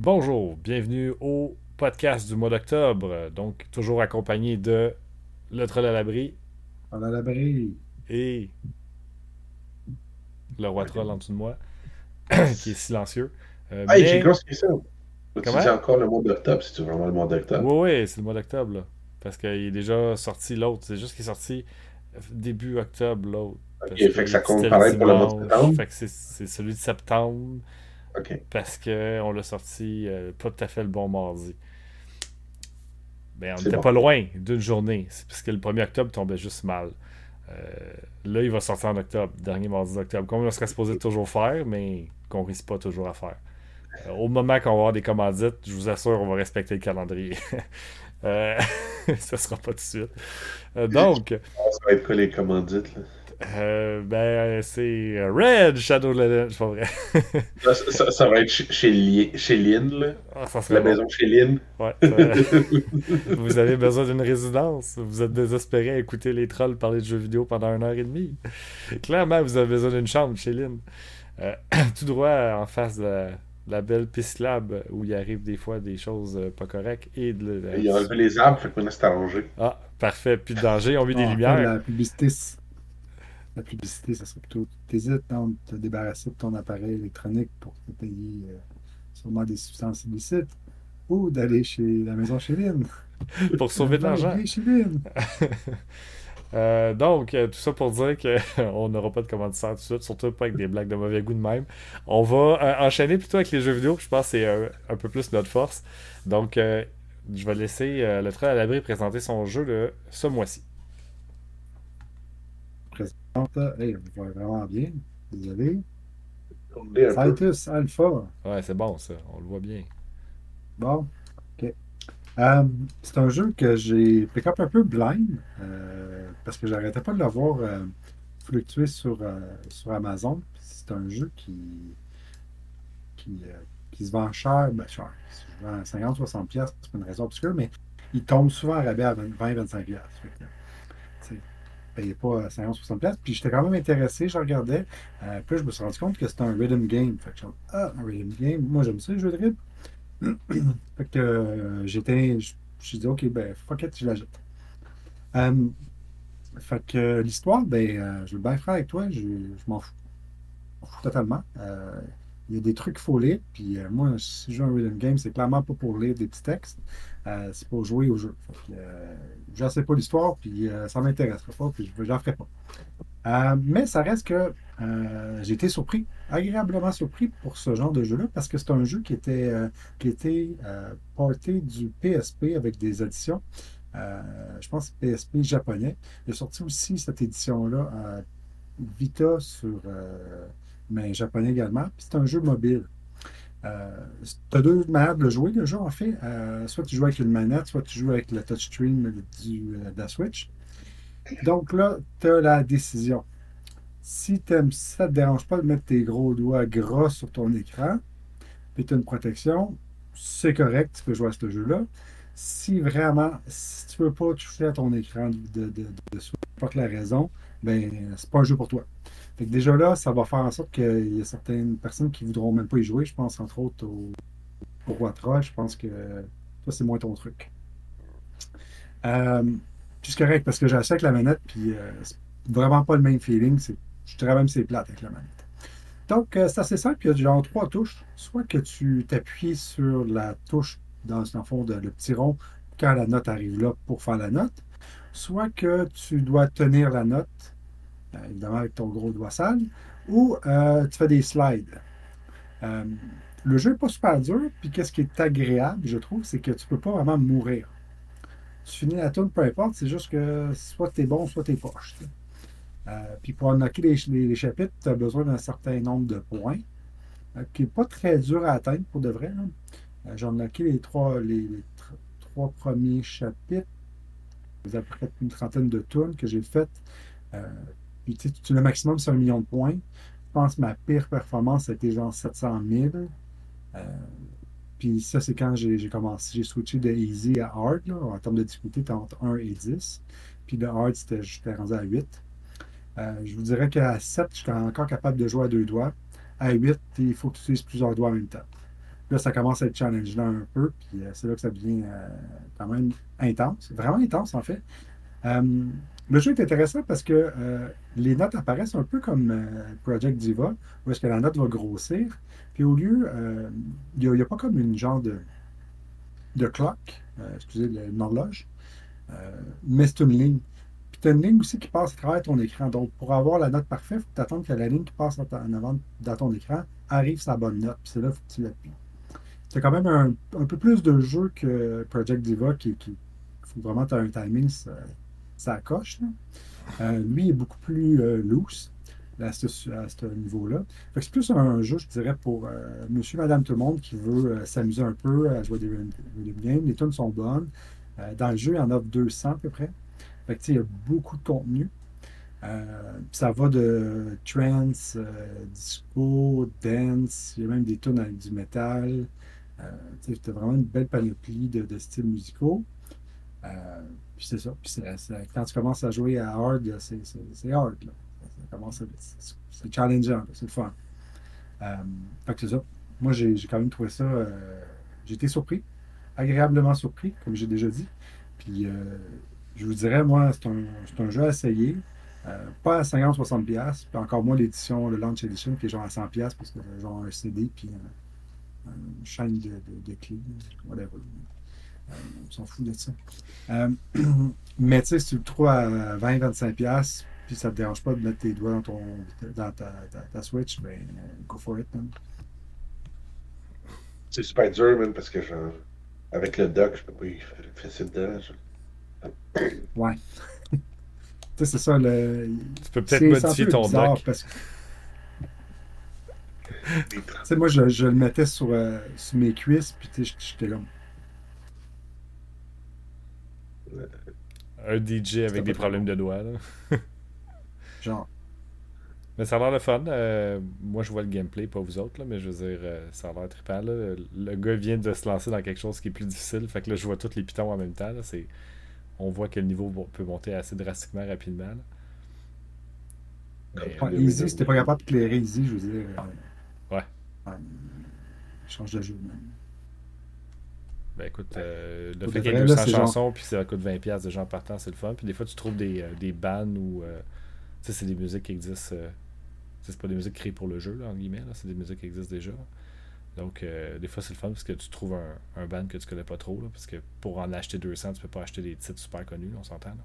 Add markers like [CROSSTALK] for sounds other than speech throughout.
Bonjour, bienvenue au podcast du mois d'octobre. Donc, toujours accompagné de Le Troll à l'abri On a l'abri. et le roi troll en dessous de moi, [COUGHS] qui est silencieux. Euh, Hey, mais- j'ai construit ça. Tu Comment? dis encore le mois d'octobre, si tu veux vraiment le mois d'octobre. Oui, oui, c'est le mois d'octobre, là. Parce qu'il est déjà sorti l'autre. C'est juste qu'il est sorti début octobre, l'autre. Ok, fait que ça compte pareil pour le mois de septembre? Fait que c'est- c'est celui de septembre. Parce qu'on l'a sorti euh, pas tout à fait le bon mardi. Ben, on n'était bon. pas loin d'une journée. C'est parce que le 1er octobre tombait juste mal. Euh, là, il va sortir en octobre, dernier mardi d'octobre. Comme on serait supposé toujours faire, mais qu'on risque pas toujours à faire. Euh, au moment qu'on va avoir des commandites, je vous assure, on va respecter le calendrier. [LAUGHS] euh, [LAUGHS] ça sera pas tout de suite. Donc, Ça va être quoi les commandites, là? Euh, ben, c'est Red Shadow Legends, c'est pas vrai. [LAUGHS] Ça, ça- ça va être chez, chez, Li- chez Lynn, là. Ah, ça La bon. maison chez Lynn. Ouais, [LAUGHS] [LAUGHS] vous avez besoin d'une résidence. Vous êtes désespéré à écouter les trolls parler de jeux vidéo pendant une heure et demie. Clairement, vous avez besoin d'une chambre chez Lynn. Euh, [CLEARS THROAT] tout droit en face de la, de la belle Piste Lab où il arrive des fois des choses euh, pas correctes et de Il a enlevé les arbres, fait que maintenant c'est arrangé. Ah, parfait. Plus de danger. On met des Ah, lumières. La publicité, la publicité, ça serait plutôt. T'hésites donc de te débarrasser de ton appareil électronique pour te payer euh, sûrement des substances illicites ou d'aller chez la maison chez Lynn. [LAUGHS] pour sauver de l'argent. Aller chez Lynn. Euh, donc, euh, tout ça pour dire qu'on [LAUGHS] n'aura pas de commanditaire tout de suite, surtout pas avec des blagues de mauvais goût de même. On va euh, enchaîner plutôt avec les jeux vidéo, je pense que c'est un peu plus notre force. Donc, je vais laisser le troll à l'abri présenter son jeu de ce mois-ci. Présente, hey, on voit vraiment bien. Désolé. Titus Alpha. Ouais, c'est bon ça, on le voit bien. Bon, ok. Euh, c'est un jeu que j'ai pick up un peu blind euh, parce que j'arrêtais pas de le voir euh, fluctuer sur, euh, sur Amazon. C'est un jeu qui, qui, euh, qui se vend cher, ben cher, il se vend 50-60$ piastres, c'est pas une raison obscure, mais il tombe souvent à rabais à 20-25$. piastres. Fait que, tu payez pas 50-60$. piastres. Puis j'étais quand même intéressé, je regardais. Euh, puis je me suis rendu compte que c'était un rhythm game. Fait que je ah, un rhythm game, moi j'aime ça les jeux de rythme. [CLEARS THROAT] fait que euh, j'étais. Je me suis dit, ok, ben, fuck it, je l'achète. Euh, fait que euh, l'histoire, ben, euh, je vais bien faire avec toi, je, je m'en fous. Je m'en fous totalement. Il y a des trucs qu'il faut lire, puis euh, moi, si je joue un rhythm game, c'est clairement pas pour lire des petits textes, euh, c'est pour jouer au jeu. Euh, je sais pas l'histoire, puis ça m'intéressera pas, puis je j'en ferai pas. Mais ça reste que j'ai été surpris, agréablement surpris pour ce genre de jeu-là, parce que c'est un jeu qui était, qui était porté du PSP avec des éditions. Euh, je pense PSP japonais. Il sorti aussi cette édition-là Vita sur mais japonais également. Puis c'est un jeu mobile. Euh, tu as deux manières de le jouer, le jeu, en fait. Euh, soit tu joues avec une manette, soit tu joues avec le touchscreen euh, de la Switch. Donc là, tu as la décision. Si, si ça ne te dérange pas de mettre tes gros doigts gras sur ton écran, puis tu as une protection, c'est correct, tu peux jouer à ce jeu-là. Si vraiment, si tu veux pas toucher à ton écran de, de, de, de la raison, ben c'est pas un jeu pour toi. Fait que déjà là, ça va faire en sorte qu'il y a certaines personnes qui voudront même pas y jouer. Je pense entre autres au, au Roi Troll. Je pense que toi, c'est moins ton truc. Euh, c'est correct parce que avec la manette, puis euh, c'est vraiment pas le même feeling. Je dirais même c'est plate avec la manette. Donc, euh, c'est assez simple. Il y a genre trois touches. Soit que tu t'appuies sur la touche dans, dans le fond de le petit rond quand la note arrive là pour faire la note. Soit que tu dois tenir la note, évidemment avec ton gros doigt sale, ou euh, tu fais des slides. Euh, le jeu n'est pas super dur, puis qu'est-ce qui est agréable, je trouve, c'est que tu peux pas vraiment mourir. Tu finis la tourne, peu importe, c'est juste que soit tu es bon, soit tu es poche. Euh, puis pour unlocker les, chapitres, tu as besoin d'un certain nombre de points, euh, qui n'est pas très dur à atteindre pour de vrai. Euh, J'ai les trois, les, les tr- trois premiers chapitres. Il y a à peu près une trentaine de tournes que j'ai faites. Le maximum, c'est un million de points. Je pense que ma pire performance, c'était genre 700 000. Euh, puis ça, c'est quand j'ai commencé, j'ai switché de easy à hard. En termes de difficulté, c'était entre 1 et 10. Puis de hard, j'étais rendu à 8. Euh, je vous dirais qu'à 7, je suis encore capable de jouer à deux doigts. À 8, il faut que tu utilises plusieurs doigts en même temps. Là, ça commence à être challengeant un peu, puis euh, c'est là que ça devient quand même intense, vraiment intense en fait. Le jeu est intéressant parce que euh, les notes apparaissent un peu comme euh, Project Diva, où est-ce que la note va grossir. Puis au lieu, euh, il n'y a, pas comme une genre de, de clock, excusez, une horloge, mais c'est une ligne. Puis tu as une ligne aussi qui passe à travers ton écran. Donc pour avoir la note parfaite, il faut attendre que la ligne qui passe en, avant dans ton écran arrive sa bonne note. Puis c'est là faut que tu l'appuies. C'est quand même un, un peu plus de jeu que Project Diva qui, qui faut vraiment tu as un timing, ça coche. Euh, lui est beaucoup plus euh, loose à ce, niveau-là. C'est plus un jeu, je dirais, pour euh, monsieur, madame, tout le monde qui veut s'amuser un peu à jouer des rhythm games. Les tunes sont bonnes. Dans le jeu, il y en a 200 à peu près. Il y a beaucoup de contenu. Ça va de trance, disco, dance, il y a même des tunes avec du métal. T'as vraiment une belle panoplie de, de styles musicaux. Euh, puis c'est ça. Puis quand tu commences à jouer à hard, c'est hard. Là. Ça commence à- c'est challengeant, c'est le fun. Euh, fait que c'est ça. Moi, j'ai quand même trouvé ça. euh, j'ai été surpris, agréablement surpris, comme j'ai déjà dit. Puis euh, je vous dirais, moi, c'est un, c'est un jeu à essayer. Pas à 50-60$, piastres, puis encore moins l'édition, le Launch Edition, qui est genre à 100$ piastres, parce que genre un CD, puis un- une chaîne de, de, de clés. Euh, on s'en fout de ça. Euh, [CLEARS THROAT] mais tu sais, si tu le trouves à 20-25$, piastres, puis ça te dérange pas de mettre tes doigts dans, ton, dans ta, ta, ta Switch, ben, go for it. man. C'est super dur, même, parce que genre, avec le dock, je peux pas y faire dedans. Ouais. [LAUGHS] tu sais, c'est ça. Le... Tu peux peut-être modifier peu ton dock. parce que [LAUGHS] Tu sais, moi, je, je le mettais sur, euh, sur mes cuisses, puis tu sais, j'étais comme. Un DJ avec des problèmes de doigts. là. [LAUGHS] Genre, Mais ça a l'air de fun. Euh, moi, je vois le gameplay, pas vous autres, là, mais je veux dire, euh, ça a l'air trippant. là. Le gars vient de se lancer dans quelque chose qui est plus difficile. Fait que là, je vois tous les pitons en même temps. là. C'est... On voit que le niveau peut monter assez drastiquement rapidement. là. Mais, ouais, euh, Easy, si t'es pas capable de clairer Easy, je veux dire. euh, Ouais. change de jeu, man. Ben écoute, euh, le fait qu'il y ait vrai, 200 là, c'est genre- chansons puis ça coûte 20$ de gens partant, c'est le fun. Puis des fois, tu trouves des, euh, des bands où. euh, tu sais, c'est des musiques qui existent. euh, tu sais, c'est pas des musiques créées pour le jeu, là, en guillemets. là, c'est des musiques qui existent déjà. Donc, euh, des fois, c'est le fun parce que tu trouves un, un band que tu connais pas trop. là, parce que pour en acheter 200, tu peux pas acheter des titres super connus, là, on s'entend. là.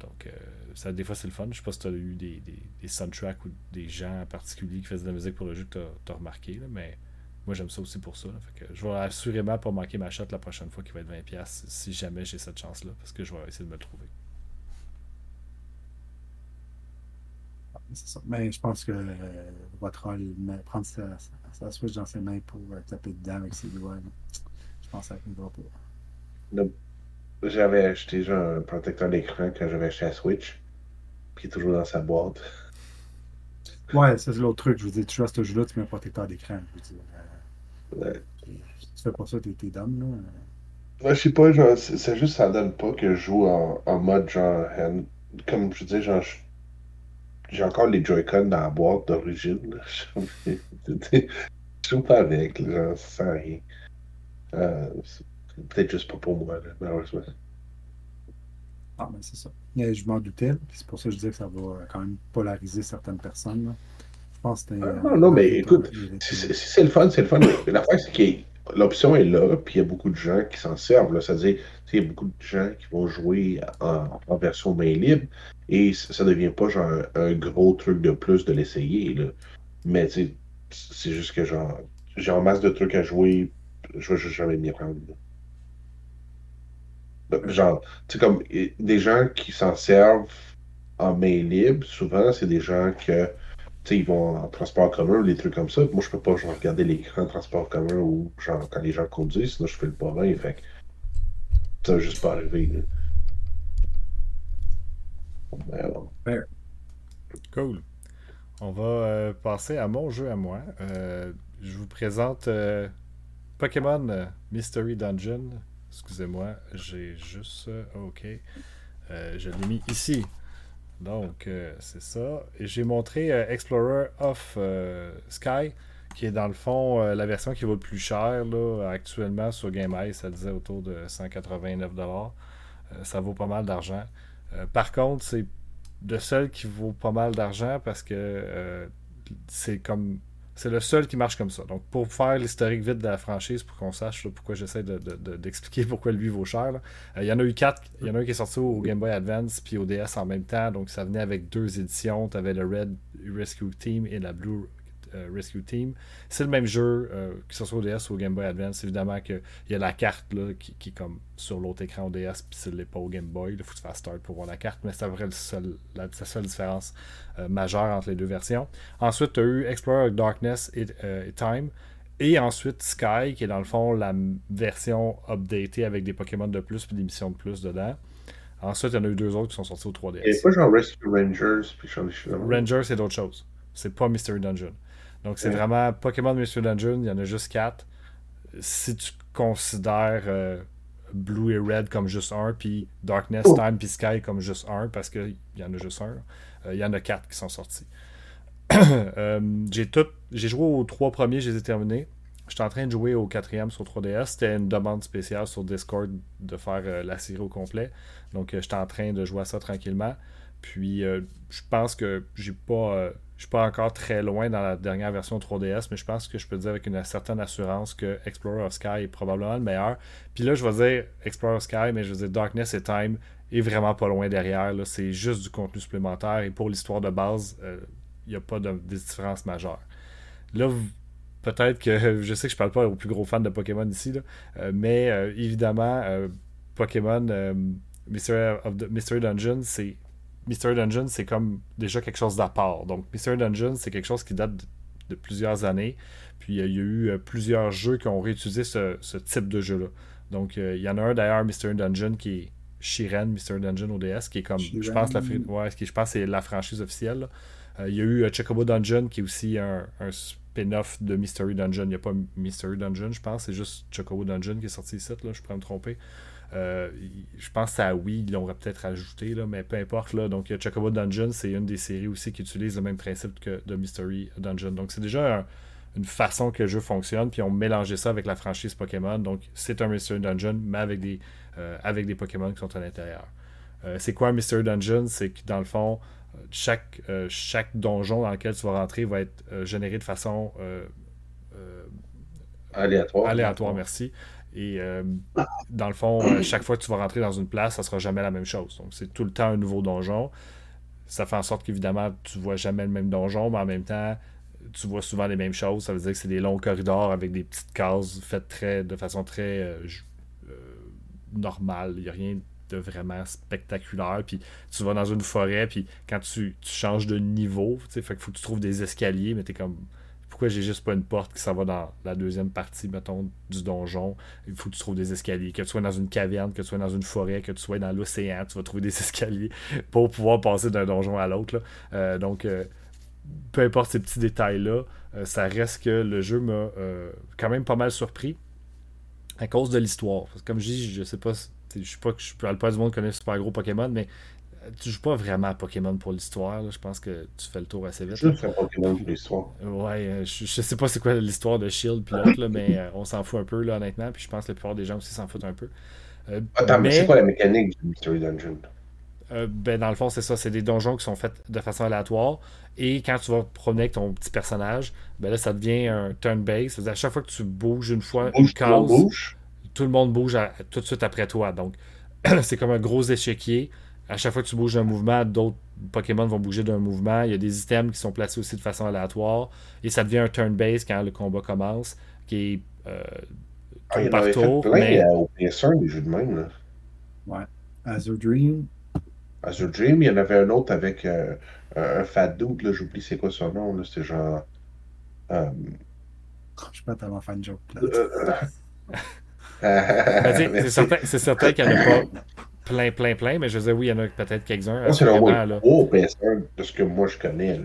Donc, euh, ça, des fois, c'est le fun. Je sais pas si tu as eu des, des, des soundtracks ou des gens en particulier qui faisaient de la musique pour le jeu que tu as, remarqué. là, mais moi, j'aime ça aussi pour ça. là. Fait que je vais assurément pas manquer ma shot la prochaine fois qui va être 20$ si jamais j'ai cette chance-là. Parce que je vais essayer de me le trouver. C'est ça. Mais je pense que euh, votre rôle, prendre sa, sa, sa Switch dans ses mains pour euh, taper dedans avec ses doigts, je pense que ça n'arrivera pas. Le- J'avais acheté genre un protecteur d'écran quand j'avais acheté la Switch. Puis il est toujours dans sa boîte. Ouais, ça, c'est l'autre truc. Je veux dire, tu joues à ce jeu-là, tu mets un protecteur d'écran. Je dire, euh, Ouais. tu fais pas ça, t'es dumb, là. Ouais, je sais pas, genre, c'est juste ça donne pas que je joue en, en mode genre hand- Comme je dis, genre, j'ai encore les Joy-Con dans la boîte d'origine. là. [LAUGHS] Je joue pas avec, là, genre, ça sert à rien. Euh, c'est peut-être juste pas pour moi, là, malheureusement. Ah, ben c'est ça. Je m'en doutais, c'est pour ça que je disais que ça va euh, quand même polariser certaines personnes. là. Pense que. Ah, euh, non, non, mais il était- écoute, c'est le fun, c'est le fun. Mais L'affaire, c'est que l'option est là, puis il y a beaucoup de gens qui s'en servent. C'est-à-dire, il y a beaucoup de gens qui vont jouer en, en version main libre, et ça devient pas genre un, un gros truc de plus de l'essayer. Mais c'est juste que genre, j'ai en masse de trucs à jouer, je vais juste jamais m'y prendre. Genre, tu sais, comme des gens qui s'en servent en main libre, souvent, c'est des gens que ils vont en transport commun des trucs comme ça. Moi, je peux pas genre, regarder l'écran transport commun ou genre quand les gens conduisent, sinon je fais le pas bien. Fait ça va juste pas arriver. Mais bon. Cool. On va euh, passer à mon jeu à moi. Euh, je vous présente euh, Pokémon Mystery Dungeon. Excusez-moi, j'ai juste. ok. Je l'ai mis ici. Donc, euh, c'est ça. J'ai montré euh, Explorer of euh, Sky, qui est dans le fond la version qui vaut le plus cher actuellement sur GameEye, ça disait autour de 189$. Euh, ça vaut pas mal d'argent. Par contre, c'est de seul qui vaut pas mal d'argent parce que c'est comme c'est le seul qui marche comme ça. Donc, pour faire l'historique vite de la franchise, pour qu'on sache pourquoi j'essaie d'expliquer pourquoi lui vaut cher, il y en a eu quatre. Il y en a un qui est sorti au Game Boy Advance puis au DS en même temps. Donc, ça venait avec deux éditions. Tu avais le Red Rescue Team et la Blue euh, Rescue Team. C'est le même jeu, euh, que ce soit au DS ou au Game Boy Advance. Évidemment qu'il y a la carte là, qui, est comme sur l'autre écran au DS, puis c'est pas au Game Boy. Il faut que tu fasses start pour voir la carte, mais c'est seul, la, seule différence euh, majeure entre les deux versions. Ensuite, tu as eu Explorer Darkness et, Time. Et ensuite, Sky, qui est dans le fond la version updatée avec des Pokémon de plus et des missions de plus dedans. Ensuite, il y en a eu deux autres qui sont sortis au 3DS. Et pas genre Rescue Rangers puis Rangers, c'est d'autres choses. C'est pas Mystery Dungeon. Donc, c'est vraiment Pokémon Mystery Dungeon, il y en a juste 4. Si tu considères euh, Blue et Red comme juste un, puis Darkness, oh. Time, puis Sky comme juste un, parce qu'il y en a juste un, euh, il y en a 4 qui sont sortis. [CLEARS THROAT] Euh, j'ai tout, j'ai joué aux trois premiers, je les ai terminés. J'étais en train de jouer au quatrième sur 3DS. C'était une demande spéciale sur Discord de faire la série au complet. Donc, j'étais en train de jouer à ça tranquillement. Puis, je pense que j'ai pas je suis pas encore très loin dans la dernière version 3DS, mais je pense que je peux dire avec une certaine assurance que Explorer of Sky est probablement le meilleur. Puis là, je vais dire Explorer of Sky, mais je vais dire Darkness et Time est vraiment pas loin derrière. C'est juste du contenu supplémentaire et pour l'histoire de base, il euh, n'y a pas de, différence majeure. Là, peut-être que [LAUGHS] je sais que je parle pas aux plus gros fans de Pokémon ici, euh, mais euh, évidemment, Pokémon Mystery, of Mystery Dungeon, c'est Mystery Dungeon, c'est comme déjà quelque chose d'à part. Donc, Mystery Dungeon, c'est quelque chose qui date de, plusieurs années. Puis, il y a eu euh, plusieurs jeux qui ont réutilisé ce, type de jeu-là. Donc, euh, il y en a un d'ailleurs, Mystery Dungeon, qui est Shiren Mystery Dungeon ODS, qui est comme, je pense, la, ouais, qui, je pense c'est la franchise officielle. Euh, il y a eu Chocobo Dungeon, qui est aussi un, spin-off de Mystery Dungeon. Il n'y a pas Mystery Dungeon, je pense, c'est juste Chocobo Dungeon qui est sorti ici, là, je pourrais me tromper. Euh, je pense à oui, ils l'auraient peut-être ajouté, là, mais peu importe. Là. Donc, Chocobo Dungeon, c'est une des séries aussi qui utilise le même principe que de Mystery Dungeon. Donc, c'est déjà une façon que le jeu fonctionne, puis on mélangé ça avec la franchise Pokémon. Donc, c'est un Mystery Dungeon, mais avec des, euh, avec des Pokémon qui sont à l'intérieur. Euh, c'est quoi un Mystery Dungeon? C'est que dans le fond, chaque, chaque donjon dans lequel tu vas rentrer va être généré de façon aléatoire. Aléatoire, merci. Et euh, dans le fond, euh, chaque fois que tu vas rentrer dans une place, ça sera jamais la même chose. Donc, c'est tout le temps un nouveau donjon. Ça fait en sorte qu'évidemment, tu vois jamais le même donjon, mais en même temps, tu vois souvent les mêmes choses. Ça veut dire que c'est des longs corridors avec des petites cases faites très, de façon très euh, normale. Il n'y a rien de vraiment spectaculaire. Puis tu vas dans une forêt, puis quand tu, changes de niveau, fait qu'il faut que tu trouves des escaliers, mais tu es comme pourquoi j'ai juste pas une porte qui s'en va dans la deuxième partie, mettons, du donjon? Il faut que tu trouves des escaliers. Que tu sois dans une caverne, que tu sois dans une forêt, que tu sois dans l'océan, tu vas trouver des [LAUGHS] escaliers pour pouvoir passer d'un donjon à l'autre. Euh, donc, euh, peu importe ces petits détails-là, euh, ça reste que le jeu m'a quand même pas mal surpris à cause de l'histoire. Comme je dis, je sais pas, je sais pas que je parle pas du monde connaît super gros Pokémon, mais tu joues pas vraiment à Pokémon pour l'histoire. Je pense que tu fais le tour assez vite. Je fais Pokémon pour l'histoire. Ouais, euh, je, sais pas c'est quoi l'histoire de Shield puis l'autre, mais euh, on s'en fout un peu, là, honnêtement. Puis je pense que la plupart des gens aussi s'en foutent un peu. Euh, Attends, mais, c'est quoi la mécanique du Mystery Dungeon? ben, dans le fond, c'est ça. C'est des donjons qui sont faits de façon aléatoire. Et quand tu vas promener avec ton petit personnage, ben là, ça devient un turn-base. À chaque fois que tu bouges une fois une case, tout le monde bouge tout de suite après toi. Donc, [CLEARS THROAT] c'est comme un gros échiquier à chaque fois que tu bouges d'un mouvement, d'autres Pokémon vont bouger d'un mouvement. Il y a des items qui sont placés aussi de façon aléatoire. Et ça devient un turn-base quand le combat commence, qui est euh, ah, tour par tour. Plein, mais... au PS1, des jeux de même. Là. Ouais. Azure Dream. Azure Dream, il y en avait un autre avec euh, un fat dude, là, j'oublie c'est quoi son nom, c'était genre... Euh... Je suis pas tellement fan de joke. [LAUGHS] Ben, c'est certain, certain qu'il n'y en a pas plein, plein, plein, mais je veux dire, oui, il y en a peut-être quelques-uns. C'est le gros PS1 de ce que moi je connais.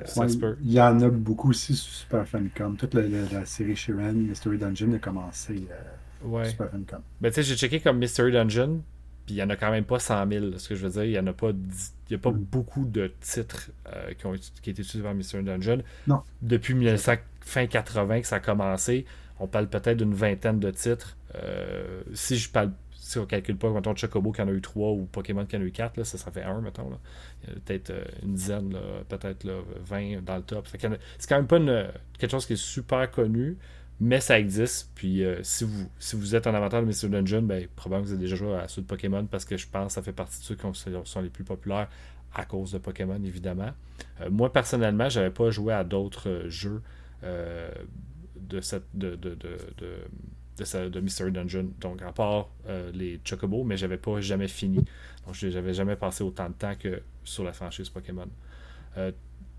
Il y en a beaucoup aussi sur Super Famicom. Toute la, la, série Shiren, Mystery Dungeon a commencé euh, sur Super Famicom. Ben, tu sais, j'ai checké comme Mystery Dungeon, puis il n'y en a quand même pas 100 000. Ce que je veux dire, il n'y en a pas, il y a pas mm. beaucoup de titres euh, qui ont qui été utilisés par Mystery Dungeon. Non. Depuis 1900, fin 80 que ça a commencé. On parle peut-être d'une vingtaine de titres. si je parle si on calcule pas, mettons, Chocobo qui en a eu 3 ou Pokémon qui en a eu 4, ça, ça fait 1, mettons. Là. Peut-être une dizaine, peut-être 20 dans le top. C'est quand même pas quelque chose qui est super connu, mais ça existe. Puis si, vous, si vous êtes en avatar de Mr. Dungeon, ben, probablement que vous avez déjà joué à ceux de Pokémon parce que je pense que ça fait partie de ceux qui sont les plus populaires à cause de Pokémon, évidemment. moi, personnellement, j'avais pas joué à d'autres jeux de cette. de, de Mystery Dungeon. Donc, à part euh, les Chocobo, mais j'avais pas jamais fini. Donc, j'avais jamais passé autant de temps que sur la franchise Pokémon. Euh,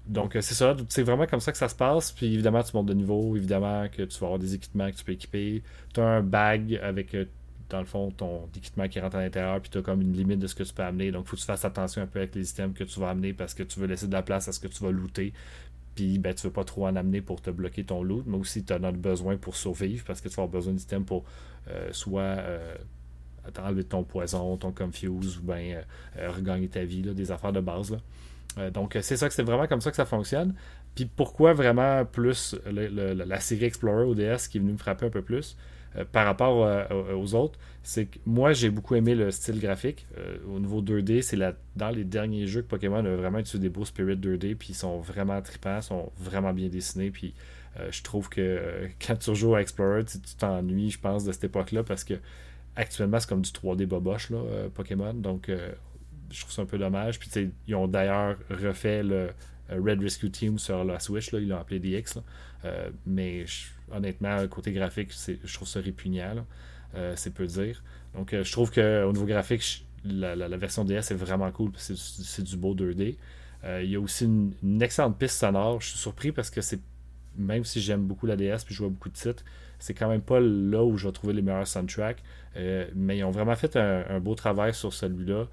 donc, c'est ça. C'est vraiment comme ça que ça se passe. Puis, évidemment, tu montes de niveau. Évidemment, que tu vas avoir des équipements que tu peux équiper. Tu as un bag avec, euh, dans le fond, ton équipement qui rentre à l'intérieur. Puis, tu as comme une limite de ce que tu peux amener. Donc, il faut que tu fasses attention un peu avec les items que tu vas amener parce que tu veux laisser de la place à ce que tu vas looter puis ben, tu veux pas trop en amener pour te bloquer ton loot, mais aussi tu en as besoin pour survivre parce que tu vas avoir besoin d'items pour euh, soit euh, enlever ton poison, ton confuse ou bien euh, regagner ta vie, des affaires de base. donc c'est ça que c'est vraiment comme ça que ça fonctionne. Puis pourquoi vraiment plus la série Explorer ODS qui est venue me frapper un peu plus? euh, par rapport euh, aux autres, c'est que moi j'ai beaucoup aimé le style graphique. Euh, au niveau 2D, c'est dans les derniers jeux que Pokémon a vraiment utilisé des beaux Spirit 2D, puis ils sont vraiment tripants, sont vraiment bien dessinés, puis je trouve que [LAUGHS] quand tu joues à Explorer, tu t'ennuies, je pense, de cette époque-là, parce que actuellement c'est comme du 3D boboche, Pokémon, donc je trouve ça un peu dommage. Puis ils ont d'ailleurs refait le Red Rescue Team sur la Switch, ils l'ont appelé DX, mais honnêtement, côté graphique, je trouve ça répugnant. Euh, c'est peu dire. Donc, euh, je trouve qu'au niveau graphique, la, version DS est vraiment cool. C'est du beau 2D. Euh, il y a aussi une, excellente piste sonore. Je suis surpris parce que c'est même si j'aime beaucoup la DS puis je vois beaucoup de titres, c'est quand même pas là où je vais trouver les meilleurs soundtracks. mais ils ont vraiment fait un, beau travail sur celui-là.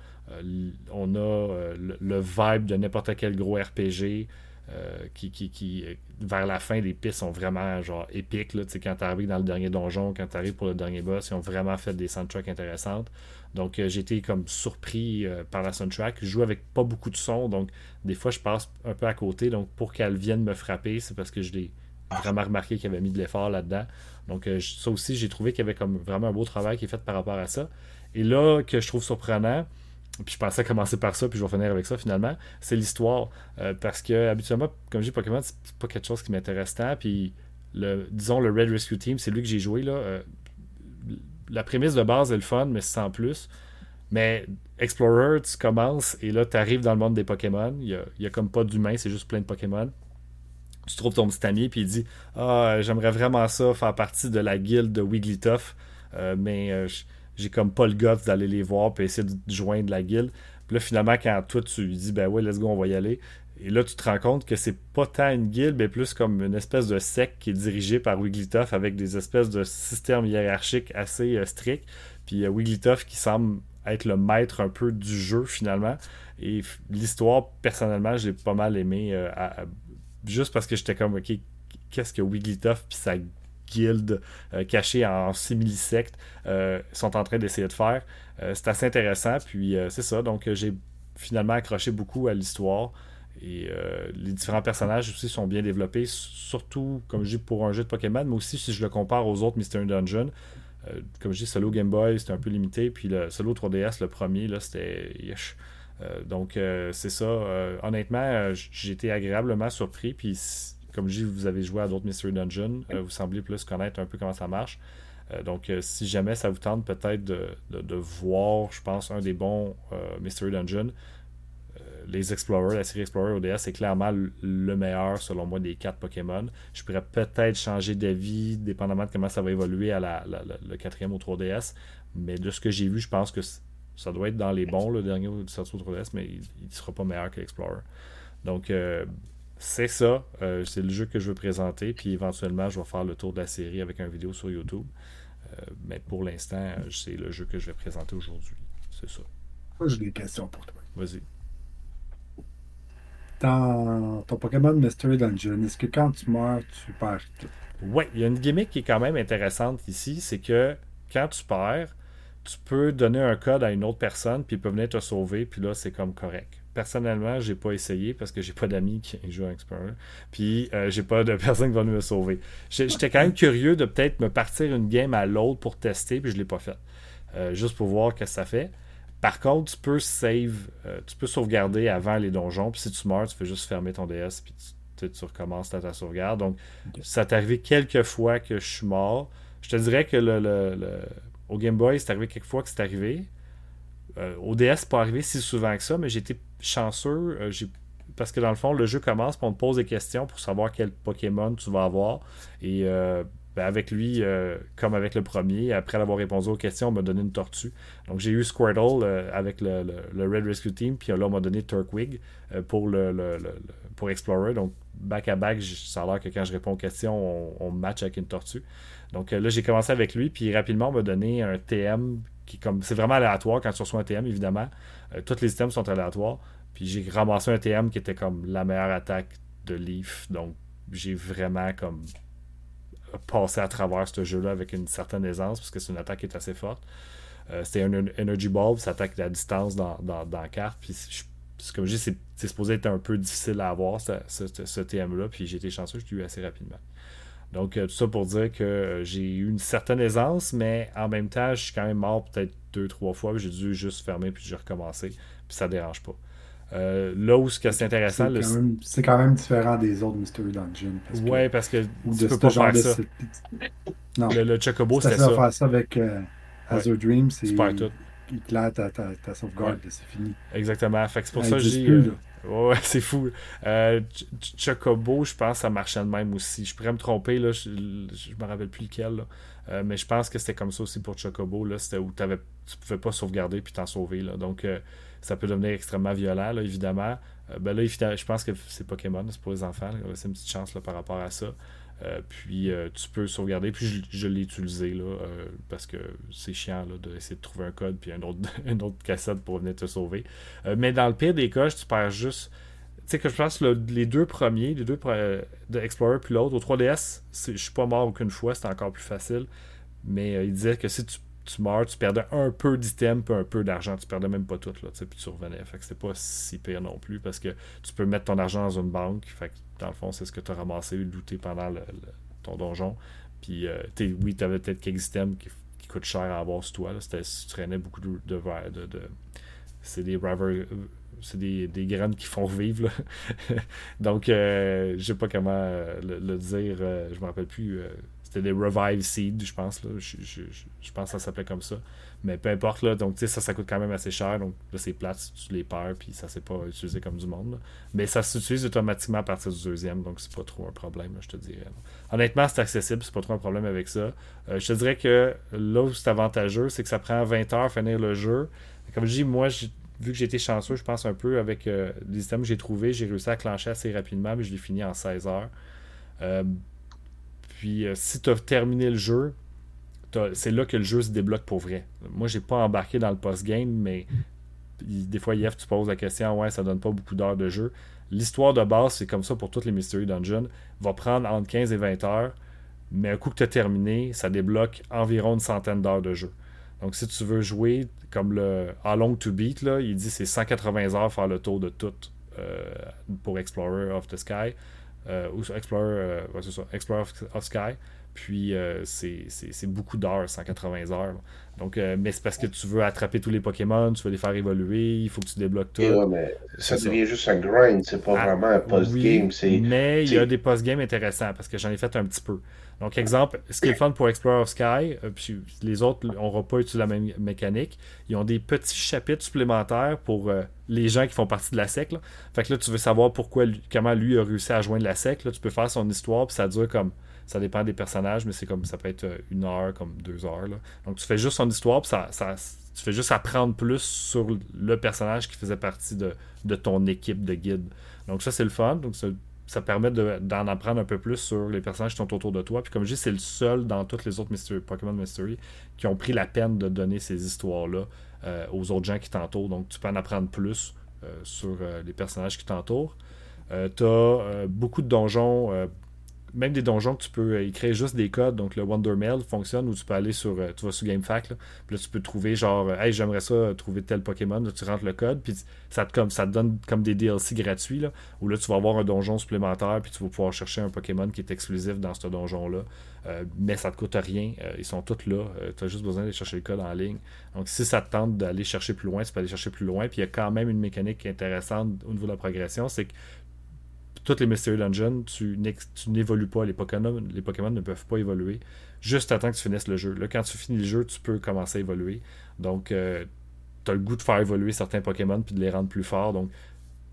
on a le, vibe de n'importe quel gros RPG. Euh, qui, qui, vers la fin, les pistes sont vraiment genre épiques. Là, quand tu arrives dans le dernier donjon, quand tu arrives pour le dernier boss, ils ont vraiment fait des soundtracks intéressantes. Donc euh, j'ai été comme surpris euh, par la soundtrack. Je joue avec pas beaucoup de son, donc des fois je passe un peu à côté. Donc pour qu'elle vienne me frapper, c'est parce que je l'ai vraiment remarqué qu'il avait mis de l'effort là-dedans. Donc ça aussi, j'ai trouvé qu'il y avait comme vraiment un beau travail qui est fait par rapport à ça. Et là, que je trouve surprenant, puis je pensais commencer par ça, puis je vais finir avec ça finalement, c'est l'histoire. Euh, parce que habituellement, comme je dis, Pokémon, c'est pas quelque chose qui m'intéresse tant. Puis le, disons le Red Rescue Team, c'est lui que j'ai joué là. Euh, la prémisse de base est le fun, mais sans plus. Mais Explorer, tu commences et là, tu arrives dans le monde des Pokémon. Il n'y a, comme pas d'humains, c'est juste plein de Pokémon. Tu trouves ton petit ami, puis il dit Ah, j'aimerais vraiment ça, faire partie de la guilde de Wigglytuff. Euh, mais j'ai comme pas le guts d'aller les voir puis essayer de joindre la guilde. Puis là, finalement, quand toi, tu dis, ben ouais, let's go, on va y aller. Et là, tu te rends compte que c'est pas tant une guilde, mais plus comme une espèce de secte qui est dirigée par Wigglytuff avec des espèces de systèmes hiérarchiques assez euh, stricts. Puis euh, Wigglytuff qui semble être le maître un peu du jeu finalement. Et l'histoire, personnellement, j'ai pas mal aimé. Euh, juste parce que j'étais comme, ok, qu'est-ce que Wigglytuff puis sa guildes euh, cachées en simili-sectes euh, sont en train d'essayer de faire. Euh, c'est assez intéressant, puis c'est ça. Donc j'ai finalement accroché beaucoup à l'histoire. Et les différents personnages aussi sont bien développés, surtout, comme je dis, pour un jeu de Pokémon, mais aussi si je le compare aux autres Mystery Dungeon. comme je dis, solo Game Boy, c'était un peu limité, puis le solo 3DS, le premier, là, c'était donc, c'est ça. honnêtement, j'ai été agréablement surpris. Puis, comme je dis, vous avez joué à d'autres Mystery Dungeon, euh, vous semblez plus connaître un peu comment ça marche. Euh, donc, euh, si jamais ça vous tente peut-être de, voir, je pense, un des bons Mystery Dungeon, les Explorers, la série Explorer ODS, c'est clairement le meilleur, selon moi, des quatre Pokémon. Je pourrais peut-être changer d'avis, dépendamment de comment ça va évoluer à la, le quatrième au 3DS. Mais de ce que j'ai vu, je pense que ça doit être dans les bons, le dernier au 3DS, mais il ne sera pas meilleur que l'Explorer. Donc, c'est ça. Euh, c'est le jeu que je veux présenter. Puis éventuellement, je vais faire le tour de la série avec une vidéo sur YouTube. Euh, mais pour l'instant, c'est le jeu que je vais présenter aujourd'hui. C'est ça. Moi, j'ai des questions pour toi. Vas-y. Dans ton Pokémon Mystery Dungeon, est-ce que quand tu meurs, tu perds tout? Oui, il y a une gimmick qui est quand même intéressante ici. C'est que quand tu perds, tu peux donner un code à une autre personne, puis il peut venir te sauver, puis là, c'est comme correct. Personnellement, j'ai pas essayé parce que j'ai pas d'amis qui jouent à Explorer. Puis euh, j'ai pas de [LAUGHS] personne qui va me sauver. J'étais quand même curieux de peut-être me partir une game à l'autre pour tester, puis je l'ai pas fait. Euh, juste pour voir ce que ça fait. Par contre, tu peux save, euh, tu peux sauvegarder avant les donjons, puis si tu meurs, tu fais juste fermer ton DS, puis tu, tu recommences à ta sauvegarde. Donc, ça t'est arrivé quelques fois que je suis mort. Je te dirais que le, au Game Boy, c'est arrivé quelques fois que c'est arrivé. Euh, au DS, pas arrivé si souvent que ça, mais j'étais chanceux. Euh, parce que dans le fond, le jeu commence, on te pose des questions pour savoir quel Pokémon tu vas avoir. Et euh, ben, avec lui, comme avec le premier, après avoir répondu aux questions, on m'a donné une tortue. Donc j'ai eu Squirtle avec le, Red Rescue Team, puis là, on m'a donné Turkwig pour, Explorer. Donc back à back, ça a l'air que quand je réponds aux questions, on, on match avec une tortue. Donc là, j'ai commencé avec lui, puis rapidement, on m'a donné un TM C'est vraiment aléatoire quand tu reçois un TM, évidemment. Euh, tous les items sont aléatoires. Puis j'ai ramassé un TM qui était comme la meilleure attaque de Leaf. Donc j'ai vraiment comme passé à travers ce jeu-là avec une certaine aisance, parce que c'est une attaque qui est assez forte. Euh, c'était un Energy Bulb, ça attaque la distance dans, dans, la carte. Puis comme je dis, c'est supposé être un peu difficile à avoir, ce, ce TM-là. Puis j'ai été chanceux, je l'ai eu assez rapidement. Donc, euh, tout ça pour dire que euh, j'ai eu une certaine aisance, mais en même temps, je suis quand même mort peut-être deux, trois fois. J'ai dû juste fermer puis j'ai recommencé. Puis ça dérange pas. Euh, là où c'est intéressant. C'est quand, même différent des autres Mystery Dungeon. Parce ouais, parce que tu peux pas faire ça. Non. Le, Chocobo, c'était ça. faire ça avec Azure Dream, c'est. tout. Il ta, ta, ta sauvegarde, c'est fini. Exactement. Fait que c'est pour ça que j'ai. Ouais, [LAUGHS] c'est fou. Euh, Chocobo, je pense ça marchait de même aussi. Je pourrais me tromper, là, je, je me rappelle plus lequel. Euh, mais je pense que c'était comme ça aussi pour Chocobo. C'était où avais, tu pouvais pas sauvegarder puis t'en sauver. Là. Donc euh, ça peut devenir extrêmement violent, là, évidemment. ben là, je pense que c'est Pokémon, c'est pour les enfants. C'est une petite chance là, par rapport à ça. Euh, puis euh, tu peux sauvegarder. Puis je, l'ai utilisé là, euh, parce que c'est chiant d'essayer de trouver un code puis un autre, [LAUGHS] une autre cassette pour venir te sauver. mais dans le pire des cas, tu perds juste. Tu sais que je pense les deux premiers, les deux de Explorer puis l'autre, au 3DS, je suis pas mort aucune fois, c'était encore plus facile. Mais il disait que si tu, tu, meurs, tu perdais un peu d'items puis un peu d'argent. Tu perdais même pas tout, là, puis tu revenais. Fait que c'était pas si pire non plus parce que tu peux mettre ton argent dans une banque. Dans le fond, c'est ce que tu as ramassé, looté pendant ton donjon. Puis, euh, oui, tu avais peut-être quelques items qui, coûtent cher à avoir sur toi. Tu traînais beaucoup de. de, de, c'est des euh, c'est des, graines qui font vivre. [LAUGHS] Donc, euh, je sais pas comment euh, le, dire. je me rappelle plus. C'était des Revive Seed, je pense. Là. Je, je, pense que ça s'appelait comme ça. Mais peu importe, là, donc ça, ça coûte quand même assez cher. Donc là, c'est plate, tu les perds, puis ça s'est pas utilisé comme du monde. Mais ça s'utilise automatiquement à partir du deuxième, donc c'est pas trop un problème, je te dirais. Honnêtement, c'est accessible, c'est pas trop un problème avec ça. Euh, je te dirais que là où c'est avantageux, c'est que ça prend 20 heures à finir le jeu. Comme je dis, moi, vu que été chanceux, je pense un peu avec euh, les items que j'ai trouvés, j'ai réussi à clencher assez rapidement, mais je l'ai fini en 16 heures. Euh, puis si tu as terminé le jeu, c'est là que le jeu se débloque pour vrai. Moi, j'ai pas embarqué dans le post-game, mais des fois, Yef, tu poses la question, ouais, ça donne pas beaucoup d'heures de jeu. L'histoire de base, c'est comme ça pour toutes les Mystery Dungeons, va prendre entre 15 et 20 heures, mais un coup que tu as terminé, ça débloque environ une centaine d'heures de jeu. Donc, si tu veux jouer comme le How Long to Beat, là, il dit c'est 180 heures faire le tour de tout euh, pour Explorer of the Sky. Euh, ou Explorer, euh, ouais, ça, Explorer of Sky. Puis euh, c'est beaucoup d'heures, 180 heures. Donc, euh, mais c'est parce que tu veux attraper tous les Pokémon, tu veux les faire évoluer, il faut que tu débloques tout. ça devient juste un grind, c'est pas ah, vraiment un post-game. mais il y a des post-games intéressants parce que j'en ai fait un petit peu. Donc, exemple, ce qui est fun pour Explorer of Sky, euh, puis les autres n'auront pas utilisé la même mécanique, ils ont des petits chapitres supplémentaires pour les gens qui font partie de la SEC. Fait que là, tu veux savoir pourquoi, comment lui a réussi à joindre la SEC. Là, tu peux faire son histoire, puis ça dure comme ça dépend des personnages, mais c'est comme ça peut être euh, une heure, comme deux heures. Donc tu fais juste son histoire, puis ça, tu fais juste apprendre plus sur le personnage qui faisait partie de, ton équipe de guide. Donc ça, c'est le fun. Donc ça, permet d'en apprendre un peu plus sur les personnages qui sont autour de toi. Puis comme je dis, c'est le seul dans toutes les autres Pokémon Mystery qui ont pris la peine de donner ces histoires-là euh, aux autres gens qui t'entourent. Donc tu peux en apprendre plus euh, sur les personnages qui t'entourent. tu as beaucoup de donjons même des donjons que tu peux euh, écrire juste des codes. Donc le Wonder Mail fonctionne où tu peux aller sur. tu vas sur GameFAQ, là, là tu peux trouver genre, hey, j'aimerais ça trouver tel Pokémon. Là, tu rentres le code, puis ça te, comme, ça te donne comme des DLC gratuits, là, où là tu vas avoir un donjon supplémentaire, puis tu vas pouvoir chercher un Pokémon qui est exclusif dans ce donjon-là. mais ça te coûte rien. ils sont tous là. tu as juste besoin d'aller chercher le code en ligne. Donc si ça te tente d'aller chercher plus loin, tu peux aller chercher plus loin. Puis il y a quand même une mécanique intéressante au niveau de la progression, c'est que toutes les Mystery Dungeons, tu n'évolues pas. Les Pokémon, les Pokémon ne peuvent pas évoluer. Juste à temps que tu finisses le jeu. Là, quand tu finis le jeu, tu peux commencer à évoluer. Donc, euh, tu as le goût de faire évoluer certains Pokémon puis de les rendre plus forts. Donc,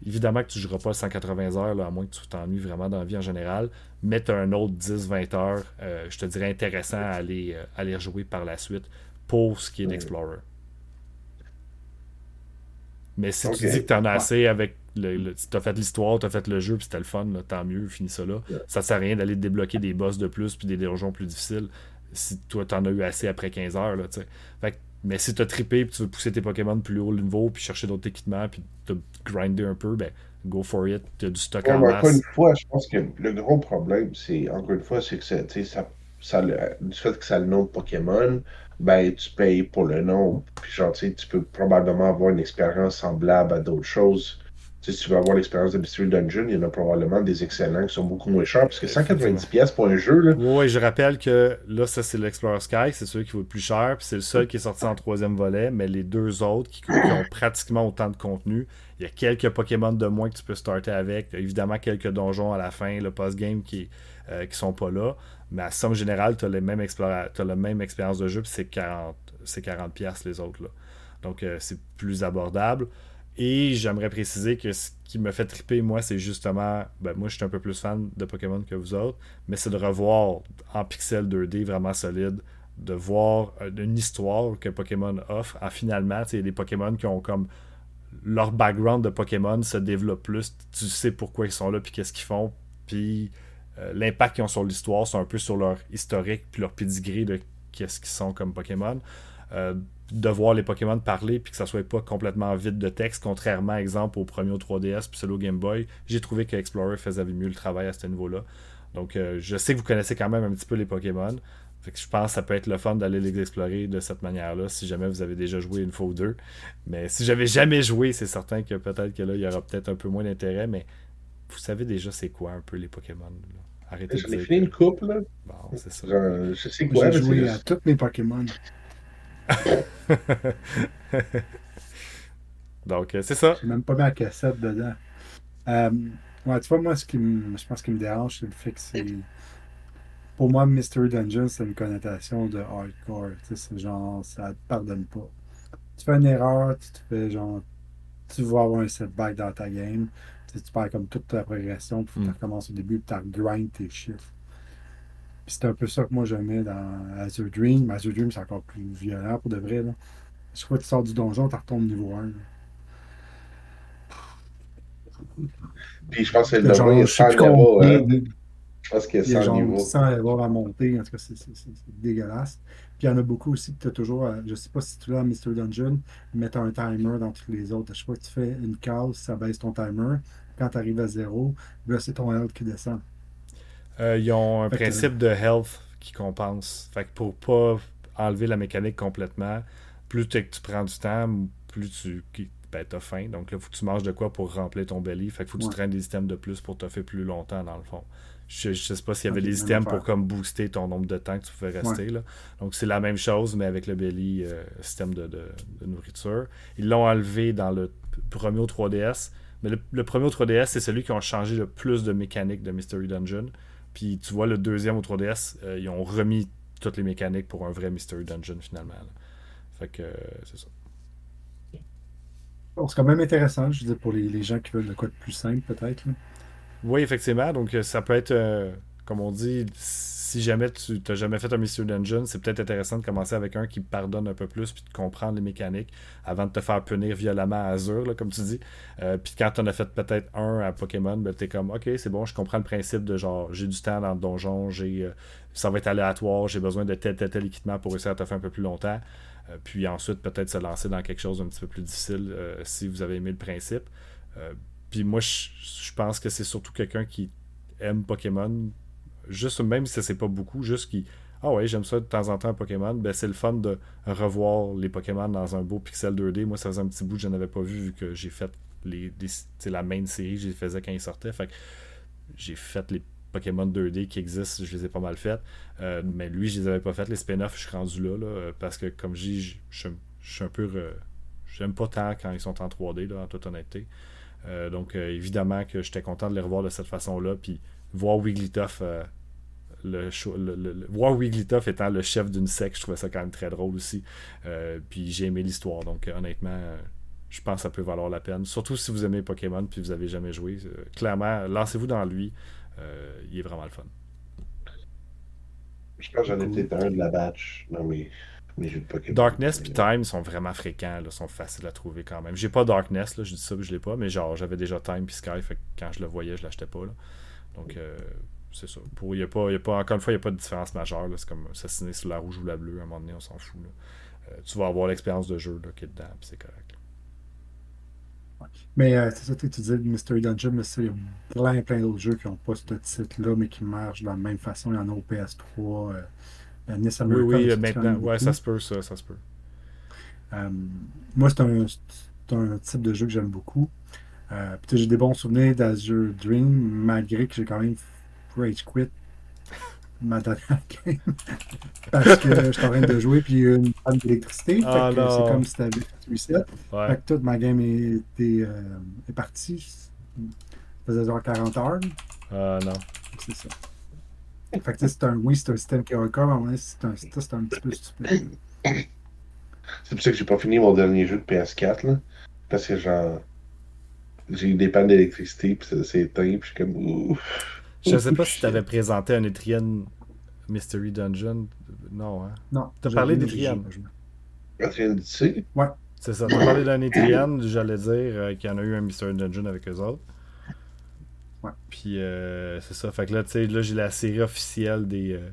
évidemment que tu ne joueras pas 180 heures, là, à moins que tu t'ennuies vraiment dans la vie en général. Mais tu as un autre 10-20 heures, euh, je te dirais intéressant à aller, euh, à aller rejouer par la suite pour ce qui est d'Explorer. Mais si tu dis que tu en as assez avec le, tu as fait l'histoire, tu as fait le jeu, puis c'était le fun, tant mieux, finis ça là. Ça sert à rien d'aller débloquer des boss de plus, puis des donjons plus difficiles, si toi t'en as eu assez après 15 heures. Là, fait, mais si tu as trippé, puis tu veux pousser tes Pokémon plus haut le niveau, puis chercher d'autres équipements, puis te grinder un peu, ben go for it, tu as du stock en masse. Encore une fois, je pense que le gros problème, c'est encore une fois, c'est que ça, ça, du fait que ça a le nom de Pokémon, ben tu payes pour le nom. Puis genre, tu peux probablement avoir une expérience semblable à d'autres choses si tu veux avoir l'expérience de Mystery Dungeon, il y en a probablement des excellents qui sont beaucoup moins chers, parce que 190$ pour un jeu. Là... Oui, je rappelle que là, ça c'est l'Explorer Sky, c'est celui qui vaut le plus cher, puis c'est le seul qui est sorti en troisième volet, mais les deux autres qui, ont pratiquement autant de contenu, il y a quelques Pokémon de moins que tu peux starter avec, évidemment quelques donjons à la fin, le post-game qui, euh, qui sont pas là, mais à somme générale, tu as, les la même expérience de jeu, puis c'est 40$, 40 les autres. Là. Donc euh, c'est plus abordable. Et j'aimerais préciser que ce qui me fait triper, moi, c'est justement, ben, moi, je suis un peu plus fan de Pokémon que vous autres, mais c'est de revoir en pixel 2D vraiment solide, de voir euh, une histoire que Pokémon offre. En finalement, a des Pokémon qui ont comme leur background de Pokémon se développe plus. Tu sais pourquoi ils sont là, puis qu'est-ce qu'ils font, puis l'impact qu'ils ont sur l'histoire, c'est un peu sur leur historique, puis leur pedigree de qu'est-ce qu'ils sont comme Pokémon. Euh, de voir les Pokémon parler puis que ça soit pas complètement vide de texte, contrairement, exemple, au premier au 3DS puis celui au Game Boy. J'ai trouvé que Explorer faisait mieux le travail à ce niveau-là. Donc, euh, je sais que vous connaissez quand même un petit peu les Pokémon. Fait que je pense que ça peut être le fun d'aller les explorer de cette manière-là si jamais vous avez déjà joué une fois ou deux. Mais si j'avais jamais joué, c'est certain que peut-être que là, il y aura peut-être un peu moins d'intérêt, mais vous savez déjà c'est quoi un peu les Pokémon. Arrêtez de dire. une coupe, là. Bon, c'est ça. je sais quoi. J'ai joué à tous mes Pokémon. [LAUGHS] Donc, euh, c'est ça. J'ai même pas ma cassette dedans. Euh, ouais, tu vois, moi, ce qui me, je pense qui me dérange, c'est le fait que c'est. Pour moi, Mystery Dungeon, c'est une connotation de hardcore. Tu sais, c'est genre, ça te pardonne pas. Tu fais une erreur, tu te fais genre. Tu vas avoir un setback dans ta game. Tu, tu perds comme toute ta progression, puis tu mm. recommences au début, puis tu grind tes chiffres. C'est un peu ça que moi j'aimais dans Azure Dream. Azure Dream, c'est encore plus violent pour de vrai. Là. Je crois que tu sors du donjon, tu retombes niveau 1. Puis je pense que le donjon est 100 niveaux. Je pense qu'il y a 100 niveaux. 100 niveaux à monter. En tout cas, c'est dégueulasse. Puis il y en a beaucoup aussi que tu as toujours, euh, je sais pas si tu l'as à Mystery Dungeon, mais tu as un timer dans toutes les autres. Je sais pas que tu fais une case, ça baisse ton timer. Quand tu arrives à zéro, là, c'est ton health qui descend. Euh, ils ont un principe de health qui compense. Fait que pour pas enlever la mécanique complètement, plus tu prends du temps, plus tu ben, as faim. Donc là, il faut que tu manges de quoi pour remplir ton belly. Fait que faut que tu traînes des items de plus pour te faire plus longtemps dans le fond. Je, je sais pas s'il y avait des items pour comme booster ton nombre de temps que tu pouvais rester. Là. Donc c'est la même chose, mais avec le belly euh, système de, nourriture. Ils l'ont enlevé dans le premier au 3DS. Mais le, le premier au 3DS, c'est celui qui a changé le plus de mécanique de Mystery Dungeon. Puis tu vois, le deuxième au 3DS, euh, ils ont remis toutes les mécaniques pour un vrai Mystery Dungeon finalement. Fait que euh, c'est ça. c'est quand même intéressant, je veux dire, pour les, gens qui veulent de quoi de plus simple peut-être. Oui, effectivement. Donc euh, ça peut être, comme on dit, si jamais tu n'as jamais fait un Mystery Dungeon, c'est peut-être intéressant de commencer avec un qui pardonne un peu plus puis de comprendre les mécaniques avant de te faire punir violemment à Azure, comme tu dis. Euh, puis quand tu en as fait peut-être un à Pokémon, ben, tu es comme OK, c'est bon, je comprends le principe de genre j'ai du temps dans le donjon, j'ai euh, ça va être aléatoire, j'ai besoin de tel, tel, tel équipement pour réussir à te faire un peu plus longtemps. Euh, puis ensuite, peut-être se lancer dans quelque chose d'un petit peu plus difficile si vous avez aimé le principe. Puis moi, je pense que c'est surtout quelqu'un qui aime Pokémon juste même si c'est pas beaucoup, juste qui. Ah ouais, j'aime ça de temps en temps Pokémon. Ben, c'est le fun de revoir les Pokémon dans un beau pixel 2D. Moi, ça faisait un petit bout que je n'avais pas vu vu que j'ai fait les, la main série, je les faisais quand ils sortaient. Fait j'ai fait les Pokémon 2D qui existent, je les ai pas mal faites. Euh, mais lui, je les avais pas faites. Les spin-offs, je suis rendu là, là, parce que comme je dis, je suis un peu. J'aime pas tant quand ils sont en 3D, là, en toute honnêteté. Euh, donc, euh, évidemment que j'étais content de les revoir de cette façon-là. Puis, voir Wigglytuff le, voir Wigglytuff étant le chef d'une secte, je trouvais ça quand même très drôle aussi. Euh, puis j'ai aimé l'histoire, donc euh, honnêtement, euh, je pense que ça peut valoir la peine. Surtout si vous aimez Pokémon puis vous avez jamais joué. clairement, lancez-vous dans lui. il est vraiment le fun. Je pense que j'en ai peut-être un de la batch dans mes. Darkness et Time sont vraiment fréquents, là, sont faciles à trouver quand même. J'ai pas Darkness, là, je dis ça, mais je l'ai pas, mais genre j'avais déjà Time puis Sky, fait quand je le voyais, je l'achetais pas. Là. Donc c'est ça. Pour, y a pas, y a pas, encore une fois, il n'y a pas de différence majeure. C'est comme assassiner sur la rouge ou la bleue. À un moment donné, on s'en fout. Euh, tu vas avoir l'expérience de jeu là, qui est dedans, c'est correct. Mais euh, c'est ça, tu disais Mystery Dungeon, mais il y a plein, plein d'autres jeux qui n'ont pas ce titre-là, mais qui marchent de la même façon. Il y en a au PS3. Euh, Nice oui, oui, maintenant. Ouais, ça se peut, ça, ça se peut. moi, c'est un, un, type de jeu que j'aime beaucoup. j'ai des bons souvenirs d'Azure Dream, malgré que j'ai quand même Rage Quit [LAUGHS] ma dernière game parce que je suis en train de jouer puis il y a une panne d'électricité. Ah, c'est comme si tu avais fait reset. Ouais. Fait que toute ma game euh, est partie. Ça faisait genre 40 heures. Ah non. C'est ça. Fait que c'est un oui, c'est un système qui est encore, mais c'est un, c'est un petit peu stupide. C'est pour ça que j'ai pas fini mon dernier jeu de PS4 là. Parce que genre j'ai eu des pannes d'électricité puis ça s'est éteint puis je suis comme ouf. Je sais pas si tu avais présenté un Etrian Mystery Dungeon. Non, hein? Non. Tu as parlé d'Etrian. Etrian DC? Ouais. C'est ça. Tu as parlé d'un Etrian, j'allais dire euh, qu'il y en a eu un Mystery Dungeon avec eux autres. Ouais. Puis euh, c'est ça. Fait que là, tu sais, là, j'ai la série officielle des. Euh,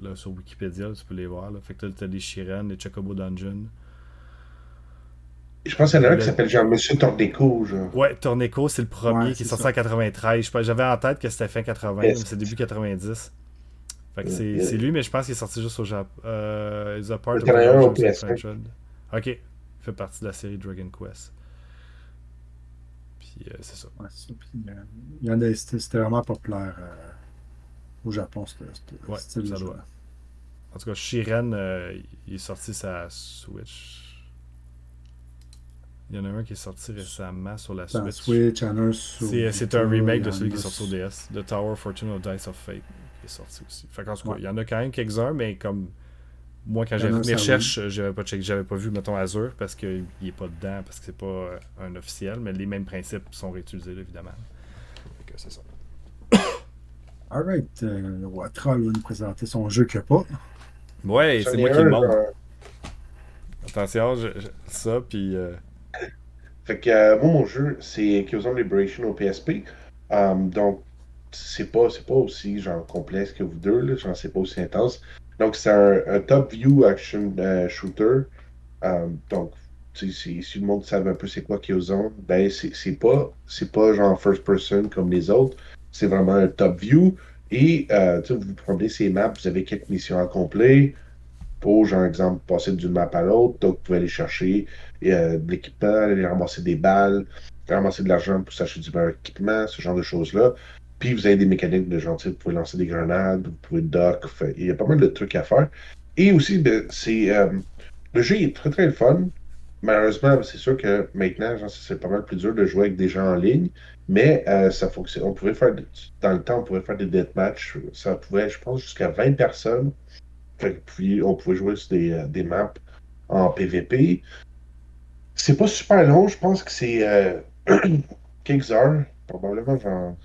là, sur Wikipédia, tu peux les voir. Là. Fait que là, t'as des Shiren, des Chocobo Dungeon. Je pense qu'il y en a un qui s'appelle genre Monsieur Torneco. Genre. Ouais, Torneco, c'est le premier qui est sorti en 93. J'avais en tête que c'était fin 80, mais c'est début 90. Fait que c'est lui, mais je pense qu'il est sorti juste au Japon. Euh, is a part of the Ok. Il fait partie de la série Dragon Quest. Puis euh, c'est ça. Ouais, ça. Puis, euh, il y en a, c'était vraiment populaire euh, au Japon, ce ouais, style ça doit. En tout cas, Shiren, il est sorti sa Switch il y en a un qui est sorti récemment sur la Switch. Switch C'est un remake de celui qui est sorti sur DS. The Tower Fortune of Dice of Fate qui est sorti aussi. Fait tout cas, il y en a quand même quelques-uns, mais comme moi, quand j'avais fait mes recherches, j'avais pas, j'avais pas vu, mettons, Azure parce qu'il n'est pas dedans, parce que c'est pas euh, un officiel, mais les mêmes principes sont réutilisés, évidemment. c'est ça. [COUGHS] Alright, euh, Troll va nous présenter son jeu qu'il n'y a pas. Ouais, c'est moi qui le montre. Attention, ça, puis. Euh, fait que euh, moi, mon jeu, c'est Killzone Liberation au PSP. Um, donc, c'est pas, pas aussi genre complexe que vous deux, là, genre c'est pas aussi intense. Donc, c'est un, top view action euh, shooter. Um, donc, si, si le monde savait un peu c'est quoi Killzone, ben c'est pas, pas genre first person comme les autres. C'est vraiment un top view. Et euh, vous vous prenez ces maps, vous avez quelques missions à accomplir pour, genre, exemple, passer d'une map à l'autre. Donc, vous pouvez aller chercher euh, de l'équipement, aller ramasser des balles, ramasser de l'argent pour s'acheter du meilleur équipement, ce genre de choses-là. Puis, vous avez des mécaniques de genre, vous pouvez lancer des grenades, vous pouvez dock. il y a pas mal de trucs à faire. Et aussi, ben, c'est euh, le jeu est très, très fun. Malheureusement, c'est sûr que maintenant, c'est pas mal plus dur de jouer avec des gens en ligne, mais euh, ça fonctionne. On faire, dans le temps, on pouvait faire des deathmatch. Ça pouvait, je pense, jusqu'à 20 personnes puis on pouvait jouer sur des, euh, des maps en PVP. C'est pas super long, je pense que c'est euh, [CLEARS THROAT] quelques heures. Probablement, genre.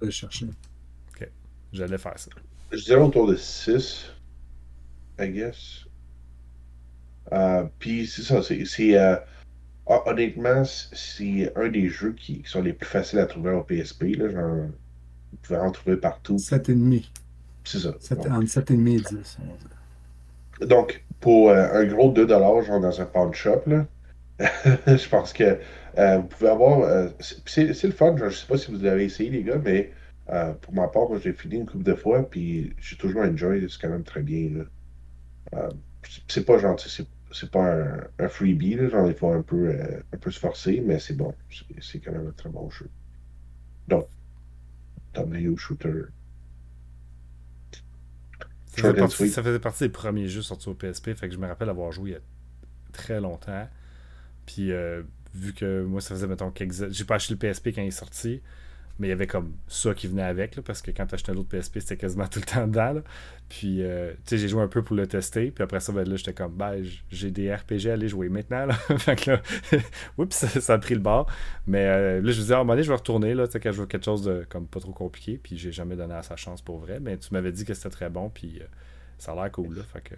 Je vais chercher. Ok. J'allais faire ça. Je dirais autour de 6, I guess. Euh, puis c'est ça, c'est. Euh, honnêtement, c'est un des jeux qui, sont les plus faciles à trouver au PSP. Là, genre, vous pouvez en trouver partout. 7,5. C'est ça. Entre 7,5 et 10. Donc, pour euh, un gros 2 genre dans un pawn shop, là, [LAUGHS] je pense que vous pouvez avoir. Euh, c'est le fun, je ne sais pas si vous l'avez essayé, les gars, mais Euh, pour ma part, moi, j'ai fini une couple de fois, puis j'ai toujours enjoy, c'est quand même très bien. Euh, c'est pas gentil, c'est pas un, un freebie, genre il faut un peu, euh, un peu se forcer, mais c'est bon. C'est quand même un très bon jeu. Donc, thumbnail shooter. Ça faisait, partie, ça faisait partie des premiers jeux sortis au PSP, fait que je me rappelle avoir joué il y a très longtemps. Puis euh, vu que moi ça faisait mettons quelques j'ai pas acheté le PSP quand il est sorti, mais il y avait comme ça qui venait avec là, parce que quand t'achetais l'autre PSP c'était quasiment [LAUGHS] tout le temps dedans. Puis euh, tu sais j'ai joué un peu pour le tester, puis après ça ben là j'étais comme ben j'ai des RPG à aller jouer maintenant là. [LAUGHS] fait que là [LAUGHS] oups ça, a pris le bord. Mais euh, là je me disais à un moment donné je vais retourner là, tu sais quand je veux quelque chose de comme pas trop compliqué, puis j'ai jamais donné à sa chance pour vrai, mais tu m'avais dit que c'était très bon puis euh, ça a l'air cool là, fait que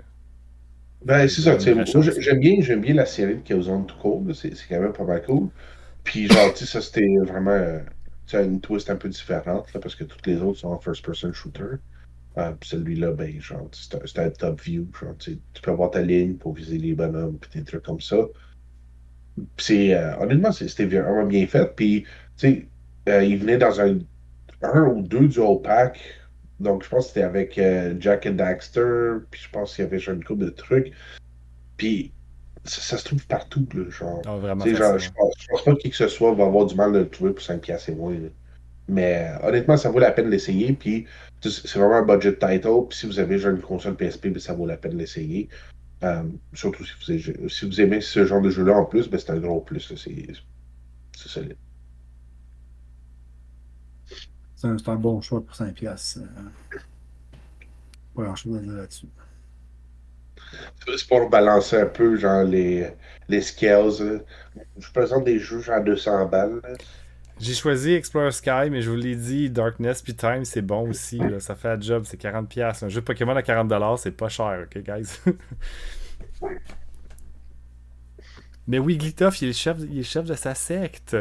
Ben, c'est ça, j'aime bien, j'aime bien la série de Killzone tout court, c'est c'est quand même pas mal cool. Puis, genre, tu sais, ça, c'était vraiment, euh, une twist un peu différente, là, parce que toutes les autres sont en first-person shooter. Euh, celui-là, ben, genre, c'est un, top view, genre, tu peux avoir ta ligne pour viser les bonhommes, puis des trucs comme ça. C'est, euh, honnêtement, c'était vraiment bien fait, puis, tu sais, euh, il venait dans un, un ou deux dual pack, donc je pense que c'était avec euh, Jack and Daxter, puis je pense qu'il y avait genre une couple de trucs. Puis ça, ça se trouve partout, là, genre. ah, vraiment genre, je pense, je pense pas que qui que ce soit va avoir du mal de le trouver pour 5 piastres et moins. là. Mais euh, honnêtement, ça vaut la peine d'essayer. Puis c'est vraiment un budget title. Puis si vous avez genre une console PSP, ben, ça vaut la peine d'essayer. Euh, surtout si vous, aimez, si vous aimez ce genre de jeu-là en plus, ben, c'est un gros plus. c'est solide. C'est un, un bon choix pour 5 piastres. euh. Pas grand-chose à dire là-dessus. C'est pour balancer un peu genre les, les scales. là. Je présente des jeux genre 200 balles. J'ai choisi Explore Sky, mais je vous l'ai dit, Darkness puis Time, c'est bon aussi. là. Ça fait la job, c'est 40$. Un jeu Pokémon à 40$, c'est pas cher, ok, guys? [LAUGHS] mais Wigglytuff, il est chef, il est le chef de sa secte.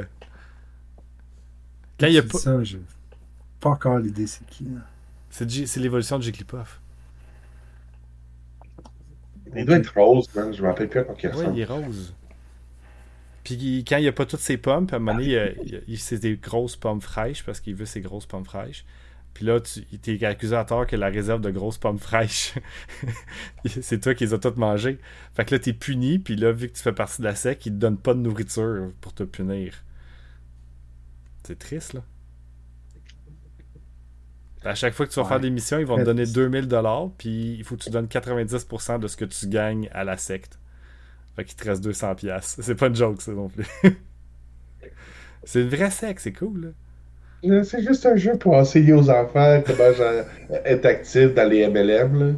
Quand il y a pas... ça, j'ai pas encore l'idée c'est qui. là. C'est G- c'est l'évolution de Jigglypuff. Il doit être rose, man. Je me rappelle plus à quoi il Ouais, ressemble. il est rose. Puis il- quand il n'y a pas toutes ses pommes, puis à un moment donné, il, c'est des grosses pommes fraîches parce qu'il veut ses grosses pommes fraîches. Puis là, tu il t'es accusé à tort que la réserve de grosses pommes fraîches, [LAUGHS] c'est toi qui les as toutes mangées. Fait que là, t'es puni, puis là, vu que tu fais partie de la sec, ils te donnent pas de nourriture pour te punir. C'est triste, là. À chaque fois que tu vas Ouais. faire des missions, ils vont te donner triste. 2000 dollars, puis il faut que tu donnes 90% de ce que tu gagnes à la secte. Fait qu'il te reste 200 pièces. [LAUGHS] C'est pas une joke, ça non plus. [LAUGHS] c'est une vraie secte, c'est cool, là. Euh, C'est juste un jeu pour enseigner aux enfants comment genre, être actif dans les MLM, là.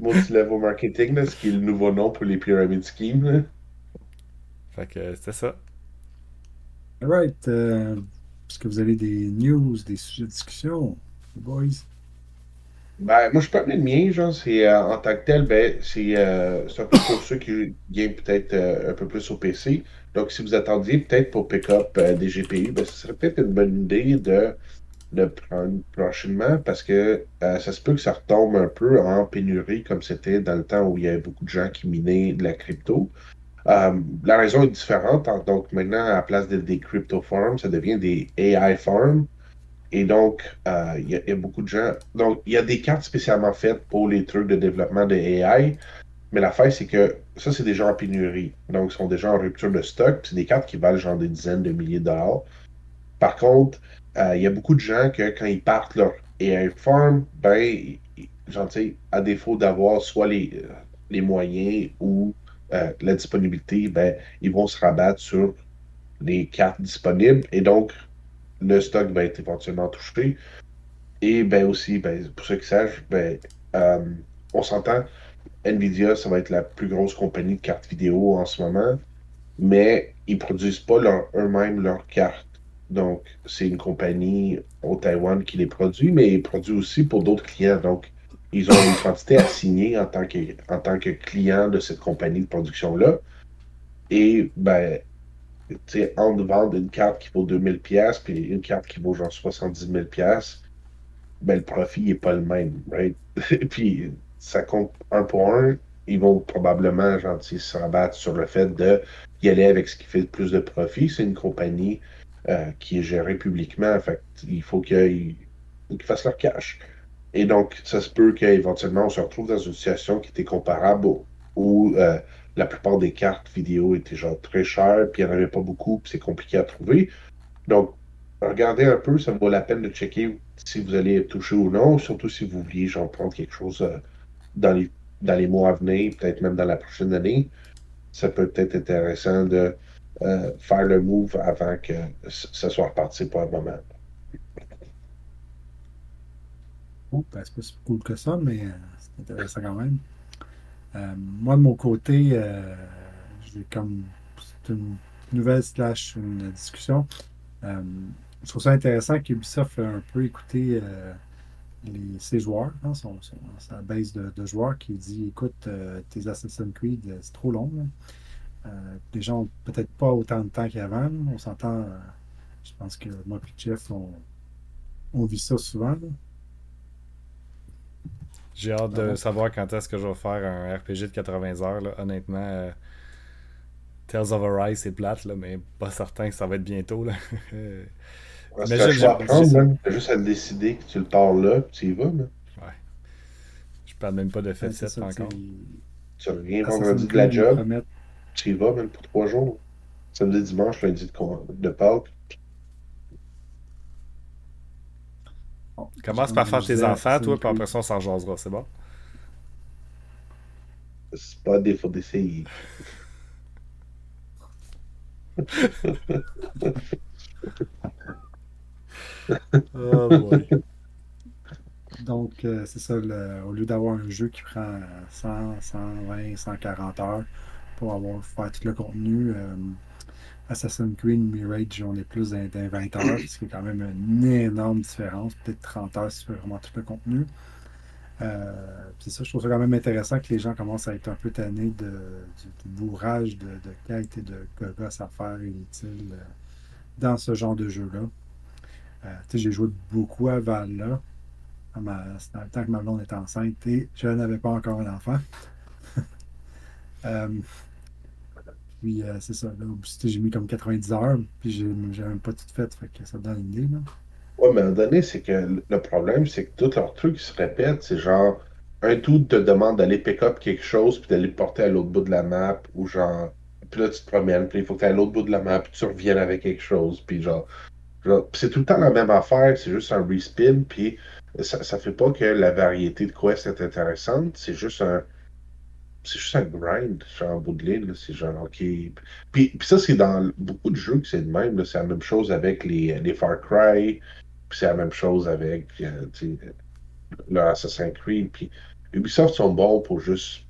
Multi-level marketing, là, ce qui est le nouveau nom pour les pyramid schemes. Là. Fait que euh, c'était ça. Alright. Euh, Est-ce que vous avez des news, des sujets de discussion, boys? Ben, moi, je peux amener le mien, genre, c'est euh, en tant que tel, ben, c'est euh, peu pour ceux qui game peut-être euh, un peu plus au PC. Donc, si vous attendiez peut-être pour pick-up des GPU, ben, ce serait peut-être une bonne idée de le prendre prochainement parce que ça se peut que ça retombe un peu en pénurie comme c'était dans le temps où il y avait beaucoup de gens qui minaient de la crypto. La raison est différente. Donc, maintenant, à la place de des crypto farms, ça devient des AI farms. Et donc, euh, il y, a- beaucoup de gens. Donc, il y a des cartes spécialement faites pour les trucs de développement de AI. Mais l'affaire, c'est que ça, c'est gens en pénurie. Donc, ils sont déjà en rupture de stock. C'est des cartes qui valent genre des dizaines de milliers de dollars. Par contre, euh, il y a beaucoup de gens que quand ils partent leur AI farm, ben, genre, à défaut d'avoir soit les, euh, les moyens ou la disponibilité, ben, ils vont se rabattre sur les cartes disponibles. Et donc, le stock va être éventuellement touché. Et ben aussi, ben, pour ceux qui sachent, ben, euh, on s'entend, Nvidia, ça va être la plus grosse compagnie de cartes vidéo en ce moment, mais ils produisent pas leur- eux-mêmes leurs cartes. Donc, c'est une compagnie au Taïwan qui les produit, mais ils produisent aussi pour d'autres clients. Donc, ils ont une quantité à signer en tant que, en tant que client de cette compagnie de production-là. Et, ben, entre vendre une carte qui vaut 2000 pièces puis une carte qui vaut genre 70 000 pièces ben le profit n'est pas le même, right? [LAUGHS] puis ça compte un pour un, ils vont probablement sais, se rabattre sur le fait de y aller avec ce qui fait le plus de profit. C'est une compagnie euh, qui est gérée publiquement, fait il faut qu'ils qu'ils fassent leur cash. Et donc, ça se peut qu'éventuellement, on se retrouve dans une situation qui était comparable où, euh, la plupart des cartes vidéo étaient genre très chères, puis il n'y en avait pas beaucoup, puis c'est compliqué à trouver. Donc, regardez un peu, ça vaut la peine de checker si vous allez être touché ou non, surtout si vous vouliez genre prendre quelque chose euh, dans, les, dans les mois à venir, peut-être même dans la prochaine année. Ça peut être intéressant de euh, faire le move avant que ce soit reparti pour un moment. Oh, c'est pas si cool que ça, mais euh, c'est intéressant quand même. Euh, moi, de mon côté, euh, j'ai comme. C'est une nouvelle slash une discussion. Euh, je trouve ça intéressant qu'Ubisoft ait un peu écouté ses joueurs, hein, son, sa base de, joueurs qui dit écoute, tes Assassin's Creed, c'est trop long. Euh, les gens ont peut-être pas autant de temps qu'avant. On s'entend. je pense que moi et Jeff, on, on vit ça souvent. J'ai hâte de Ah bon? savoir quand est-ce que je vais faire un RPG de 80 heures. là. Honnêtement, euh, Tales of Arise, c'est plate, là, mais pas certain que ça va être bientôt. Là. [LAUGHS] Ouais. T'as juste à décider que tu le pars là, puis tu y vas. là. je parle même pas de Ouais, fait c'est 7 ça, encore. tu Tu reviens vendredi de la job, tu y vas même pour trois jours. Samedi, dimanche, lundi de, de Pâques. Bon, Commence comme par faire tes enfants, toi, puis après ça, on s'en jasera, c'est bon? C'est pas des faut d'essayer. Oh boy. Donc, euh, c'est ça, le- au lieu d'avoir un jeu qui prend euh, 100, 120, 140 heures pour avoir faire tout le contenu, euh, Assassin's Creed Mirage, on est plus dans 20 heures, ce qui est quand même une énorme différence, peut-être 30 heures si tu vraiment tout le contenu. Euh, puis ça, je trouve ça quand même intéressant que les gens commencent à être un peu tannés de, du, bourrage de, de et de gogos à faire inutiles euh, dans ce genre de jeu-là. Euh, j'ai joué beaucoup à Valhalla. c'est dans le temps que ma blonde était enceinte et je n'avais pas encore un enfant. [LAUGHS] Puis euh, c'est ça, là, j'ai mis comme 90 heures, puis j'ai même pas tout fait, fait que ça donne une idée. Là. Ouais, mais à un moment donné, c'est que le problème, c'est que tous leurs trucs se répètent. C'est genre, un tout te demande d'aller pick up quelque chose, puis d'aller le porter à l'autre bout de la map, ou genre, puis là, tu te promènes, puis il faut que tu à l'autre bout de la map, puis tu reviennes avec quelque chose, puis genre, c'est tout le temps la même affaire, c'est juste un respin, puis ça, ça fait pas que la variété de quests est intéressante, c'est juste un. C'est juste un grind, genre, en bout de ligne, là, c'est genre, ok. Puis, puis ça, c'est dans beaucoup de jeux que c'est de même, là, c'est la même chose avec les, les Far Cry, puis c'est la même chose avec euh, tu sais, le Assassin's Creed. Puis Ubisoft sont bons pour juste.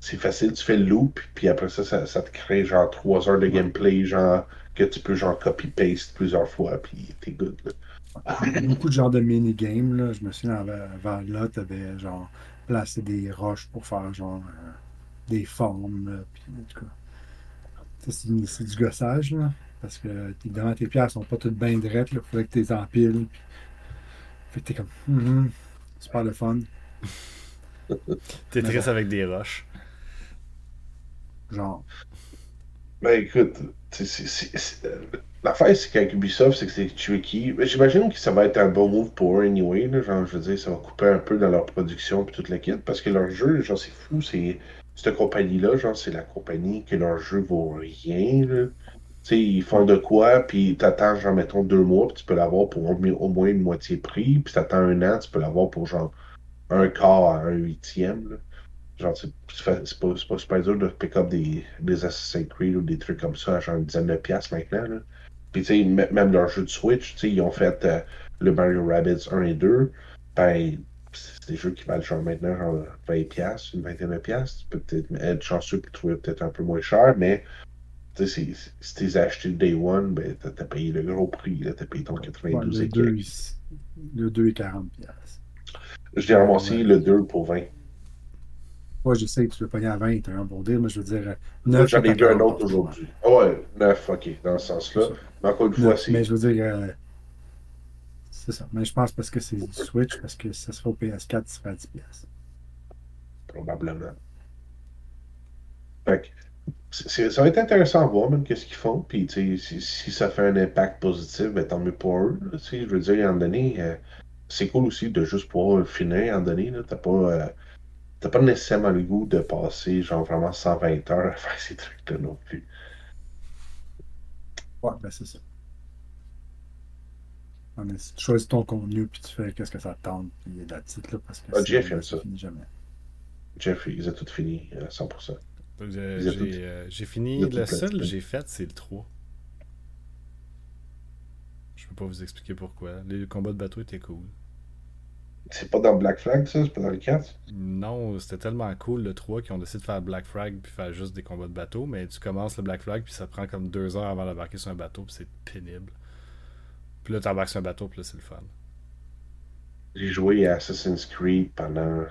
C'est facile, tu fais le loop, puis après ça, ça, ça te crée genre 3 heures de gameplay, genre que tu peux genre copy-paste plusieurs fois, puis t'es good. Là. Beaucoup de genres de mini-games. là. Je me souviens, avant, avant là, tu avais genre placé des roches pour faire genre euh, des formes. là, puis, en tout cas, ça, c'est du- c'est du gossage. Là, parce que évidemment, tes pierres sont pas toutes bien drettes. Il faudrait que tu les empiles. Puis, fait que t'es comme, Mhm, super le fun. [LAUGHS] T'es triste bon. avec des roches. Genre, Ben écoute, c'est- c'est- c'est- c'est- euh, l'affaire c'est qu'avec Ubisoft, c'est que c'est tricky. Mais J'imagine que ça va être un bon move pour eux anyway. Là, genre, je veux dire, ça va couper un peu dans leur production puis toute la kit. Parce que leur jeu, genre, c'est fou. C'est cette compagnie-là, genre, c'est la compagnie que leur jeu vaut rien. Là. Tu sais, ils font de quoi, puis t'attends, genre, mettons, deux mois, puis tu peux l'avoir pour au, moins une moitié prix. Puis t'attends un an, tu peux l'avoir pour genre un quart à un huitième. là. Genre, c'est pas, pas super dur de pick up des, des Assassin's Creed ou des trucs comme ça à genre une dizaine de piastres maintenant. Là. Puis, tu sais, même leur jeu de Switch, tu sais, ils ont fait euh, le Mario Rabbids 1 et 2. Ben, c'est des jeux qui valent genre maintenant genre 20 piastres, une vingtaine de piastres. Tu peux peut-être être chanceux pour trouver peut-être un peu moins cher, mais si tu les as achetés le Day One, ben, t'as t'as payé le gros prix, là, t'as payé ton ouais, 92 le, et 2, quelques. il- le 2 est 40 piastres. Je l'ai ramassé Ouais. le 2 pour 20. Moi, je sais que tu le pogner à 20, t'as un bon deal, mais je veux dire, 9 J'en ai vu un autre aujourd'hui. Ah ouais, 9, ok, dans ce sens-là. Encore une fois, c'est. mais je veux dire, euh, c'est ça. Mais je pense parce que c'est du Switch, parce que si ça serait au PS4, ça serait à 10 piastres. Probablement. Fait que, ça va être intéressant à voir même qu'est-ce qu'ils font. Puis, tu sais, si, si ça fait un impact positif, ben, tant mieux pour eux. là, je veux dire, à un moment donné, euh, c'est cool aussi de juste pouvoir finir en donné. T'as pas, euh, t'as pas nécessairement le goût de passer genre vraiment 120 heures à [LAUGHS] faire ces trucs-là non plus. Ouais, ben c'est ça. Non, mais si tu choisis ton contenu puis tu fais qu'est-ce que ça te tente, puis il y a de la petite là, parce que Ah, Jeff aime ça. finit jamais. Jeff, ils ont tout fini à 100%. J'ai tout- euh, j'ai fini. Le seul que j'ai fait, c'est le 3. Je peux pas vous expliquer pourquoi. Les combats de bateau étaient cool. C'est pas dans Black Flag, ça? C'est pas dans le 4? Non, c'était tellement cool le 3 qu'ils ont décidé de faire Black Flag puis faire juste des combats de bateau, mais tu commences le Black Flag puis ça prend comme deux heures avant d'embarquer sur un bateau puis c'est pénible. Puis là t'embarques sur un bateau puis là c'est le fun. J'ai joué à Assassin's Creed pendant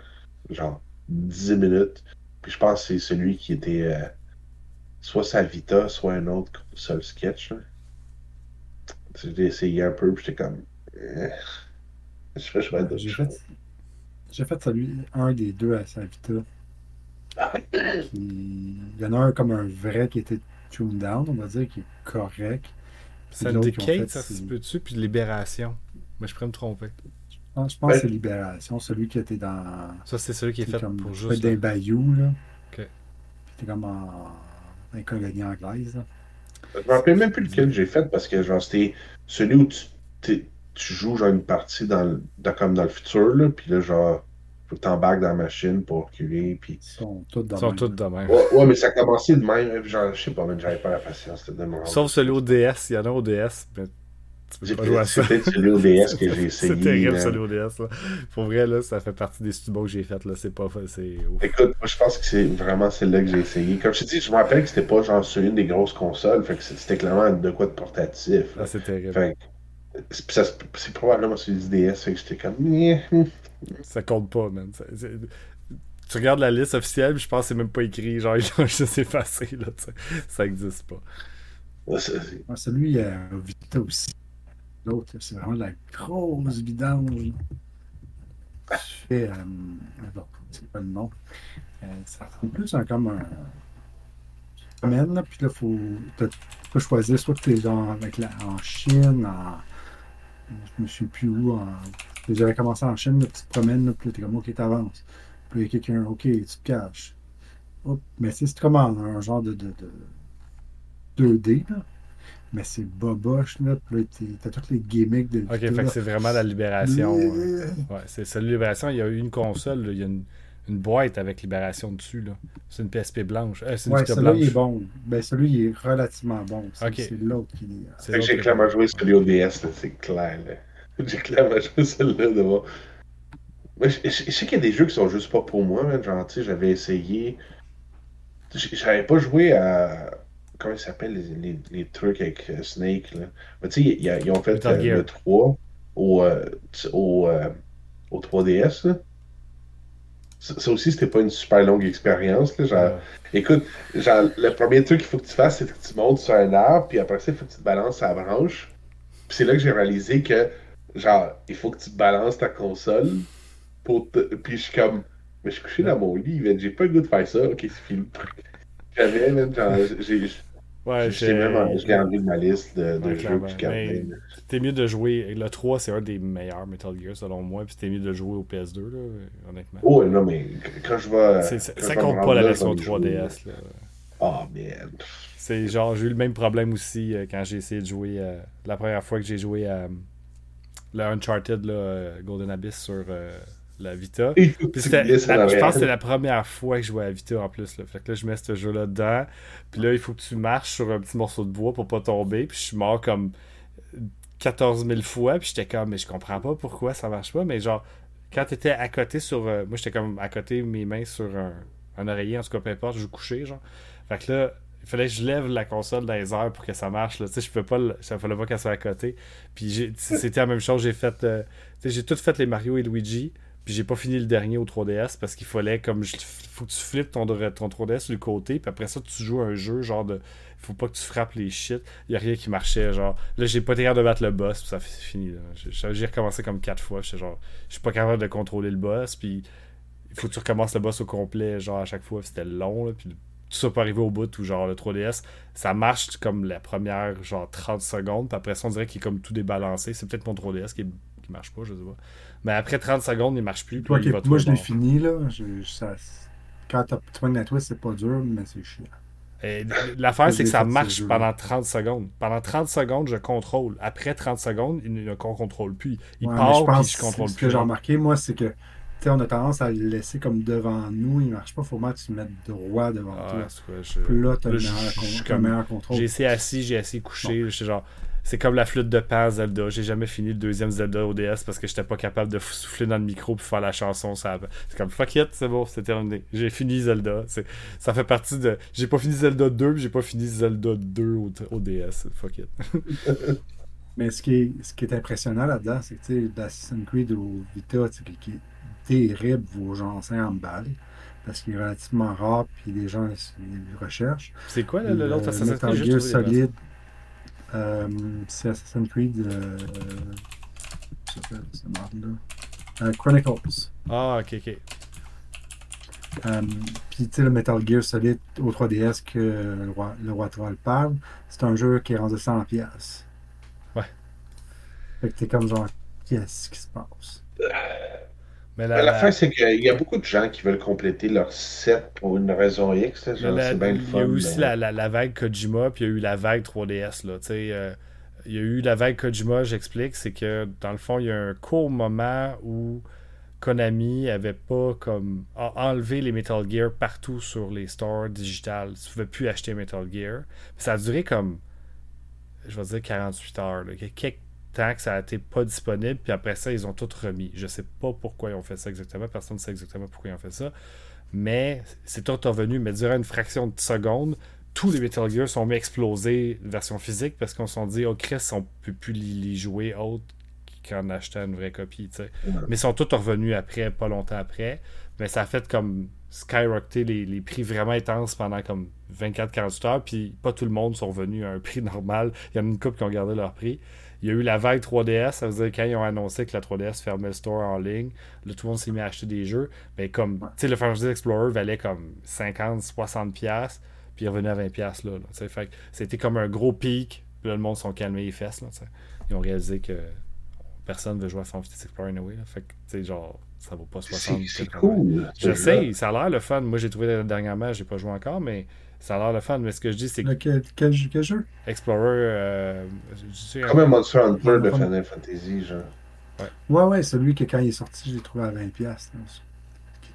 genre 10 minutes. Puis je pense que c'est celui qui était euh, soit sa Vita, soit un autre seul sketch. l'ai essayé un peu, puis j'étais comme. Je vais jouer à d'autres J'ai fait, j'ai fait celui, un des deux à Savita. Qui... Il y en a un comme un vrai qui était tuned down, on va dire, qui est correct. Syndicate, fait, ça se c'est- peut-tu, puis Libération. Mais je pourrais me tromper. Ah, je pense Ouais. que c'est Libération, celui qui était dans. Ça, c'est celui qui est fait comme pour fait juste. des bayous, là. Ok. Puis t'es comme en, en colonie anglaise, là. Je me rappelle même plus lequel j'ai fait parce que genre c'était celui où tu, t'es- tu joues genre une partie dans, le- comme dans le futur, là, puis là genre faut que t'embarques dans la machine pour reculer, puis. Ils sont tous dans Ils sont tous de même. Ouais, ouais, mais ça a commencé de même, genre je sais pas, mais j'avais pas la patience de rendre. Sauf celui au DS. Il y en a au DS, mais tu peux J'ai pas jouer à ça. peut-être celui au DS que j'ai [LAUGHS] essayé. C'est terrible, celui au DS. Là. Pour vrai, là, ça fait partie des studios que j'ai fait. Là. C'est pas. C'est ouf. Écoute, moi je pense que c'est vraiment celle-là que j'ai essayé. Comme je te dis, je me rappelle que c'était pas genre sur une des grosses consoles, fait que c'était clairement de quoi de portatif. là. Ah, c'est terrible. Fait c'est probablement celui du DS, fait que j'étais comme. Nyeh, hum. Ça compte pas, man. Tu regardes la liste officielle, puis je pense que c'est même pas écrit. Genre, ils ont juste effacé. Là, tu sais. ça existe pas. Ouais, celui il y a Vita aussi. L'autre, c'est vraiment de la grosse vidange. Tu fais. Euh, c'est pas le nom. Euh, ça ressemble plus à comme un. Là, puis là, faut, tu peux choisir soit que tu es avec la, en Chine, en. Je me souviens plus où. En, j'avais commencé en puis tu te promènes, là, puis t'es comme, ok, t'avances. Puis il y a quelqu'un, ok, tu te caches. Hop, mais c'est comme un, un genre de, de, de 2D, là. Mais c'est boboche, là. Puis là, t'as toutes les gimmicks de Ok, fait que c'est vraiment la libération. Ouais, c'est de Libération. Il y a eu une console, là, il y a une, une boîte avec Libération dessus. là. C'est une PSP blanche. Euh, c'est une Ouais, celui-là, il est bon. Ben, celui, il est relativement bon. C'est Ok. c'est l'autre qui est. Que l'autre j'ai qui est clairement bon. joué celui au DS, là, c'est clair. là. [LAUGHS] J'ai clairement joué celui-là devant. Mais je, je- je sais qu'il y a des jeux qui sont juste pas pour moi, man. Genre, tu sais, j'avais essayé. J'avais pas joué à. Comment ils s'appellent les, les, les trucs avec euh, Snake, là. Mais tu sais, ils, ils ont fait euh, le 3 au, euh, au, euh, au 3DS, là. Ça ça aussi, c'était pas une super longue expérience, là. Genre, Écoute, genre, le premier truc qu'il faut que tu fasses, c'est que tu montes sur un arbre, puis après ça, il faut que tu te balances à la branche. Puis c'est là que j'ai réalisé que, genre, il faut que tu te balances ta console. Pour te... Puis je suis comme, mais je suis couché dans mon lit, j'ai pas le goût de faire ça. Ok, c'est fini. J'avais, même, genre, j'ai ouais, j'ai même j'ai enlevé de ma liste de, de Ouais, jeux que je C'était mieux de jouer. Le 3, c'est un des meilleurs Metal Gear selon moi. Puis c'était mieux de jouer au PS2, là, honnêtement. Oh, non, mais quand je vais. Ça quand ça je vais compte pas la version je vais jouer. 3DS. Là. Oh, man. C'est genre, j'ai eu le même problème aussi euh, quand j'ai essayé de jouer. euh, la première fois que j'ai joué à euh, le Uncharted, là, Golden Abyss sur la Vita. La- je pense que c'était la première fois que je jouais à Vita en plus. Là. Fait que là, je mets ce jeu-là dedans. Puis là, il faut que tu marches sur un petit morceau de bois pour pas tomber. Puis je suis mort comme 14 000 fois. Puis j'étais comme, mais je comprends pas pourquoi ça marche pas. Mais genre, quand t'étais à côté sur. euh, moi, j'étais comme à côté, mes mains sur un, un oreiller, en tout cas, peu importe, je couchais, genre. Fait que là, il fallait que je lève la console dans les airs pour que ça marche. Là. Tu sais, je peux pas. Ça fallait pas qu'elle soit à côté. Puis c'était la même chose. J'ai fait. euh, tu sais, j'ai tout fait les Mario et Luigi. Puis j'ai pas fini le dernier au 3DS parce qu'il fallait comme je- faut que tu flippes ton, ton 3DS sur le côté puis après ça tu joues un jeu genre de faut pas que tu frappes les shit. Y a rien qui marchait genre. Là j'ai pas été capable de battre le boss puis ça c'est fini. J'ai- recommencé comme quatre fois j'étais genre je suis pas capable de contrôler le boss puis il faut que tu recommences le boss au complet genre à chaque fois c'était long là, puis tout ça peut arriver au bout où genre le 3DS ça marche comme la première genre 30 secondes puis après ça on dirait qu'il est comme tout débalancé. C'est peut-être mon 3DS qui est, qu'il marche pas, je sais pas. Mais après 30 secondes, il marche plus. puis Toi, il moi, je l'ai fini, là. Je- ça- quand t'as- tu pognes la twist, c'est pas dur, mais c'est chiant. L'affaire, c'est que ça marche ce pendant 30 secondes. Pendant 30 secondes, je contrôle. Après 30 secondes, il ne contrôle plus. Il Ouais, part, je puis pense je contrôle ce plus. que j'ai remarqué, moi, c'est que tu sais, on a tendance à le laisser comme devant nous. Il marche pas. faut que tu te mettes droit devant Ah, toi. je- Puis là, tu as le meilleur, con- le contrôle. J'ai essayé assis, j'ai essayé couché. J'étais genre. C'est comme la flûte de Pan Zelda. J'ai jamais fini le deuxième Zelda ODS parce que j'étais pas capable de souffler dans le micro puis faire la chanson. Ça... C'est comme fuck it, c'est bon, c'est terminé. J'ai fini Zelda. Ça fait partie de. J'ai pas fini Zelda 2 puis j'ai pas fini Zelda 2 au, au DS. Fuck it. [LAUGHS] Mais ce qui est, ce qui est impressionnant là-dedans, c'est que tu sais, l'Assassin's Creed au Vita, qui est terrible, vos gens en balle. Parce qu'il est relativement rare, puis les gens ils le recherchent. C'est quoi l'autre Le Assassin's Metal Creed Gear trouvé des Solid, euh, c'est Assassin's Creed. Euh, ça s'appelle, cette marque-là. Euh, Chronicles. Ah, ok, ok. Euh, Puis, tu sais, le Metal Gear Solid au 3DS que le roi, le roi Troll parle, c'est un jeu qui est rendu 100 pièces. Ouais. Fait que t'es comme genre, qu'est-ce qui se passe? Mais la, La fin, c'est qu'il y a beaucoup de gens qui veulent compléter leur set pour une raison X. C'est bien le il y fun. a eu aussi la, vague Kojima, puis il y a eu la vague 3DS. Là, euh, il y a eu la vague Kojima, j'explique, c'est que dans le fond, il y a un court moment où Konami avait pas comme enlevé les Metal Gear partout sur les stores digitales. Tu pouvais plus acheter Metal Gear. Ça a duré comme, je vais dire 48 heures. Là. Quelques temps que ça a été pas disponible, puis après ça, ils ont tout remis. Je sais pas pourquoi ils ont fait ça exactement. Personne ne sait exactement pourquoi ils ont fait ça. Mais c'est tout revenu. Mais durant une fraction de seconde, tous les Metal Gear sont mis explosés version physique parce qu'on s'est dit, oh Chris, on peut plus les, jouer autre qu'en achetant une vraie copie. tu sais. Mais ils sont tous revenus après, pas longtemps après. Mais ça a fait comme skyrocketer les, les prix vraiment intenses pendant comme 24-48 heures. Puis pas tout le monde sont revenus à un prix [LAUGHS] normal. Il y en a une couple qui ont gardé leur prix. Il y a eu la vague 3DS, ça veut dire quand ils ont annoncé que la 3DS fermait le store en ligne, là tout le monde s'est mis à acheter des jeux. Mais comme, tu sais, le Fantasy Explorer valait comme 50, 60 pièces, puis il revenu à 20 pièces là. là, fait que c'était comme un gros pic, puis là le monde sont calmés les fesses là. Ils ont réalisé que personne veut jouer à Fantasy Explorer anyway, là. Fait que, tu sais, genre, ça vaut pas 60. C'est c'est 80. cool. Je sais, ça a l'air le fun. Moi, j'ai trouvé dernièrement, j'ai pas joué encore, mais ça a l'air le fun. Mais ce que je dis, c'est que Le- quel, quel jeu- quel jeu? Explorer. euh, je sais, Comme un Monster Hunter de Final Fantasy, genre. Ouais, ouais, celui que quand il est sorti, j'ai trouvé à 20$. piastres, là.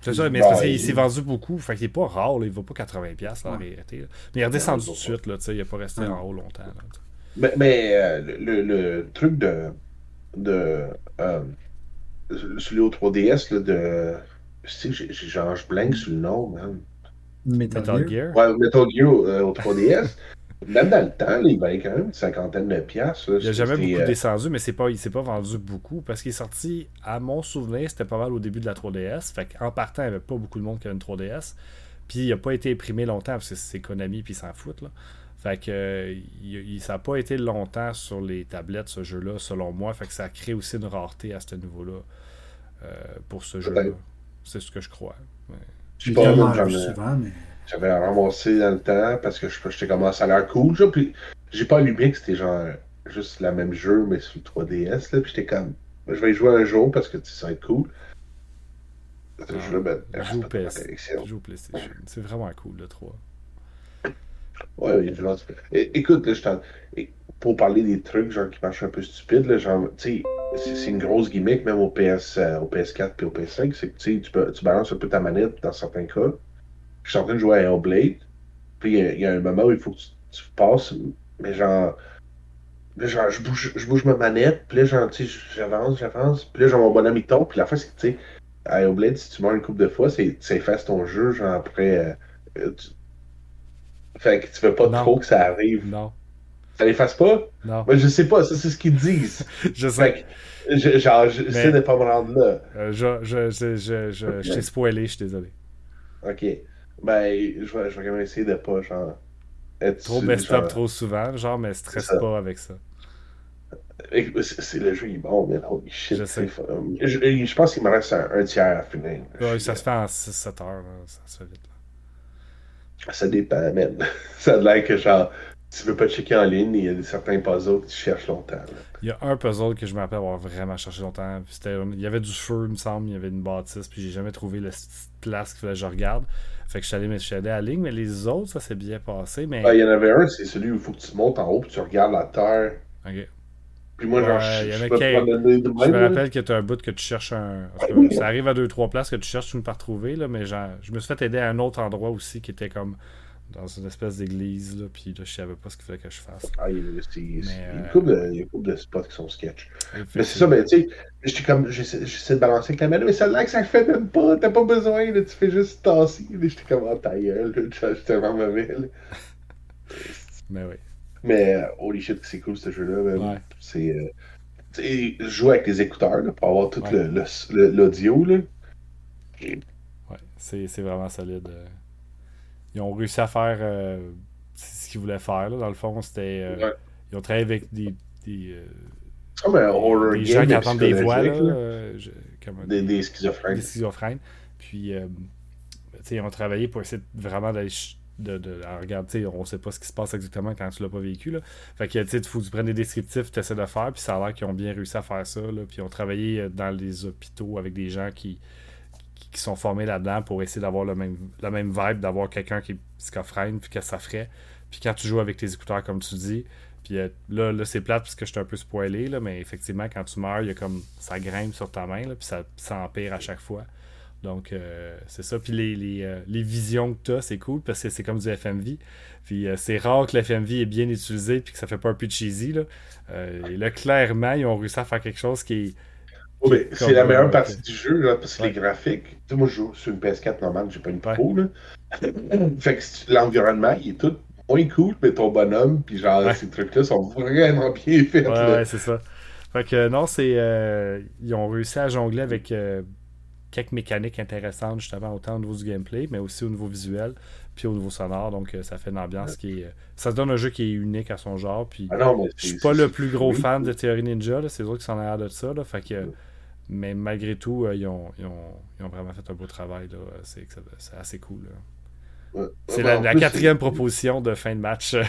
C'est ça, mais Bah, il- s'est vendu beaucoup. Fait qu'il est pas rare, là, il vaut pas 80$ là, en Ouais. là. Mais il est redescendu tout de suite, là, tu sais, il a pas resté Ouais. en haut longtemps. là. Mais, mais, euh, le, le truc de. De euh, celui au 3DS, là, de. Tu sais, j'ai- j'ai- genre, je blank sur le nom, man. Metal, Metal Gear. Gear. Ouais, Metal Gear au, euh, au 3DS. [LAUGHS] Même dans le temps, là, il valait quand même une cinquantaine de piastres. Il a jamais beaucoup euh, descendu, mais c'est pas, il s'est pas vendu beaucoup parce qu'il est sorti, à mon souvenir, c'était pas mal au début de la 3DS. Fait qu'en partant, il n'y avait pas beaucoup de monde qui avait une 3DS. Puis il a pas été imprimé longtemps parce que c'est Konami puis ils s'en foutent. Là. Fait que euh, il, ça n'a pas été longtemps sur les tablettes ce jeu-là, selon moi. Fait que ça crée aussi une rareté à ce niveau-là euh, pour ce jeu-là. C'est ce que je crois. Ouais. je pas, souvent, mais. J'avais ramassé dans le temps parce que je j'étais comme ah, ça a l'air cool. Genre, puis j'ai pas allumé que c'était genre juste le même jeu, mais sur le 3DS. Là, puis j'étais comme ben, je vais y jouer un jour parce que ça va être cool. Ce jeu-là, ben, Je c'est joue PS. joue au PlayStation. C'est vraiment cool, le 3. Ouais, peux- É- Écoute, là, je t'en- pour parler des trucs genre qui marchent un peu stupides, genre, c'est une grosse gimmick même au PS, euh, au PS4 et au PS5, c'est que tu tu, balances un peu ta manette dans certains cas. Je suis en train de jouer à Hellblade, puis il y a- il y, un moment où il faut que tu, passes, mais genre, là, genre, je bouge, je bouge ma manette, puis là, genre, j'avance, j'avance, puis là, genre, mon bonhomme il tombe, puis la fin, c'est que, tu sais, à si tu meurs une couple de fois, c'est, efface ton jeu, genre, après. euh, euh, Fait que tu veux pas Non. trop que ça arrive. Non. Ça l'efface pas? Non. Moi, je sais pas, ça, c'est ce qu'ils disent. [LAUGHS] Je sais. Fait que, je- genre, j'essaie Mais- de pas me rendre là. Euh, je je, je, je, je, je t'ai spoilé, je suis désolé. Ok. Ben, je vais, je vais quand même essayer de pas, genre. Être Trop best-up genre- trop souvent, genre, mais stresse pas avec ça. C'est c'est le jeu, il est bon, mais holy shit. Je sais. Je, je pense qu'il me reste un, un tiers à finir. Ouais, ça se fait en 6-7 heures, là, ça se fait vite. Ça dépend, man. [LAUGHS] ça a l'air que, genre, tu veux pas checker en ligne, il y a des certains puzzles que tu cherches longtemps. là. Il y a un puzzle que je me rappelle avoir vraiment cherché longtemps. il y avait du feu, il me semble, il y avait une bâtisse, puis j'ai jamais trouvé la petite place qu'il fallait que je regarde. Fait que je suis allé, mais je suis allé à la ligne, mais les autres, ça s'est bien passé. Mais. Ah, il y en avait un, c'est celui où il faut que tu montes en haut puis tu regardes la terre. Ok. Puis moi, genre, je, y donner de me rappelle que tu as un bout que tu cherches un. ça arrive à deux, trois places que tu cherches une par trouver, là, mais genre, je me suis fait aider à un autre endroit aussi qui était comme dans une espèce d'église, là, puis là, je savais pas ce qu'il fallait que je fasse. Ah, il y a, Mais, une euh, couple de, spots qui sont sketch. Et Mais c'est ça, mais tu sais, j'étais comme, j'essaie de balancer avec la manette, mais celle-là que ça fait même pas, t'as pas besoin, là, tu fais juste tasser. Là, J'étais comme, oh, ta gueule, [LAUGHS] suis tellement mauvais. Mais oui. Mais, euh, holy shit, c'est cool ce jeu-là. Ouais. C'est. euh, jouer avec les écouteurs, là, pour avoir tout Ouais. le- le- le- l'audio, là. Ouais, c'est vraiment solide. euh. Ils ont réussi à faire euh, ce qu'ils voulaient faire, là. Dans le fond, c'était. euh, Ouais. Ils ont travaillé avec des. des, comme un horror des gens qui mais entendent des voix, là. je- Des, des schizophrènes. des schizophrènes. Puis, tu sais, ils ont travaillé pour essayer vraiment d'aller. ch- De, de, alors, regarde, tu sais, on sait pas ce qui se passe exactement quand tu l'as pas vécu. Là. Fait que, tu faut que tu prennes des descriptifs, tu essaies de faire, puis ça a l'air qu'ils ont bien réussi à faire ça. Puis, ils ont travaillé euh, dans les hôpitaux avec des gens qui, qui, sont formés là-dedans pour essayer d'avoir le même, la même vibe, d'avoir quelqu'un qui est schizophrène, puis que ça ferait. Puis, quand tu joues avec tes écouteurs, comme tu dis, puis euh, là, là c'est plate parce que je suis un peu spoilé, là, mais effectivement, quand tu meurs, il y a comme ça grimpe sur ta main, puis ça, ça empire à chaque fois. Donc, euh, c'est ça. Puis les, les, euh, les visions que tu as, c'est cool parce que c'est comme du FMV. Puis euh, c'est rare que le FMV est bien utilisé puis que ça fait pas un peu cheesy. Là. Et là, clairement, ils ont réussi à faire quelque chose qui est. Oui, c'est la meilleure partie du jeu, là, parce que Ouais. les graphiques. Tu sais, moi, je joue sur une PS4 normale, j'ai pas une Ouais. Pro, là. [CLEARS THROAT] fait que l'environnement, il est tout moins cool, mais ton bonhomme, puis genre, Ouais. ces trucs-là sont vraiment bien faits. Ouais, c'est ça. Fait que non, c'est. euh, ils ont réussi à jongler avec quelques mécaniques intéressantes, justement, autant au niveau du gameplay, mais aussi au niveau visuel, puis au niveau sonore. Donc, euh, ça fait une ambiance qui est. euh, ça se donne un jeu qui est unique à son genre. Puis. Ah non, Je suis pas le plus gros fan de Theory Ninja, c'est eux qui sont arrière de ça. Là, fait que, mais malgré tout, euh, ils, ont, ils, ont, ils ont vraiment fait un beau travail. C'est, assez cool. Ouais. C'est Ouais, la, en la plus, quatrième proposition de fin de match. [LAUGHS]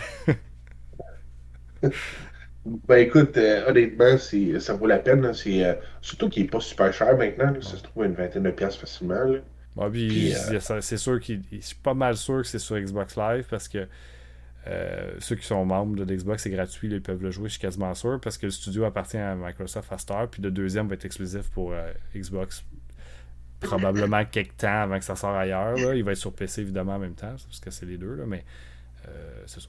Ben écoute, euh, honnêtement, c'est- ça vaut la peine. là. C'est, euh, surtout qu'il est pas super cher maintenant. là. Ça se trouve à une vingtaine de piastres facilement. là. Bon, puis, ça- c'est sûr qu'il. Je suis pas mal sûr que c'est sur Xbox Live parce que euh, ceux qui sont membres de l'Xbox, c'est gratuit, ils peuvent le jouer, je suis quasiment sûr, parce que le studio appartient à Microsoft à heure, puis le deuxième va être exclusif pour euh, Xbox probablement [LAUGHS] quelques temps avant que ça sorte ailleurs. là. Il va être sur PC évidemment en même temps, parce que c'est les deux, là, mais euh, c'est ça.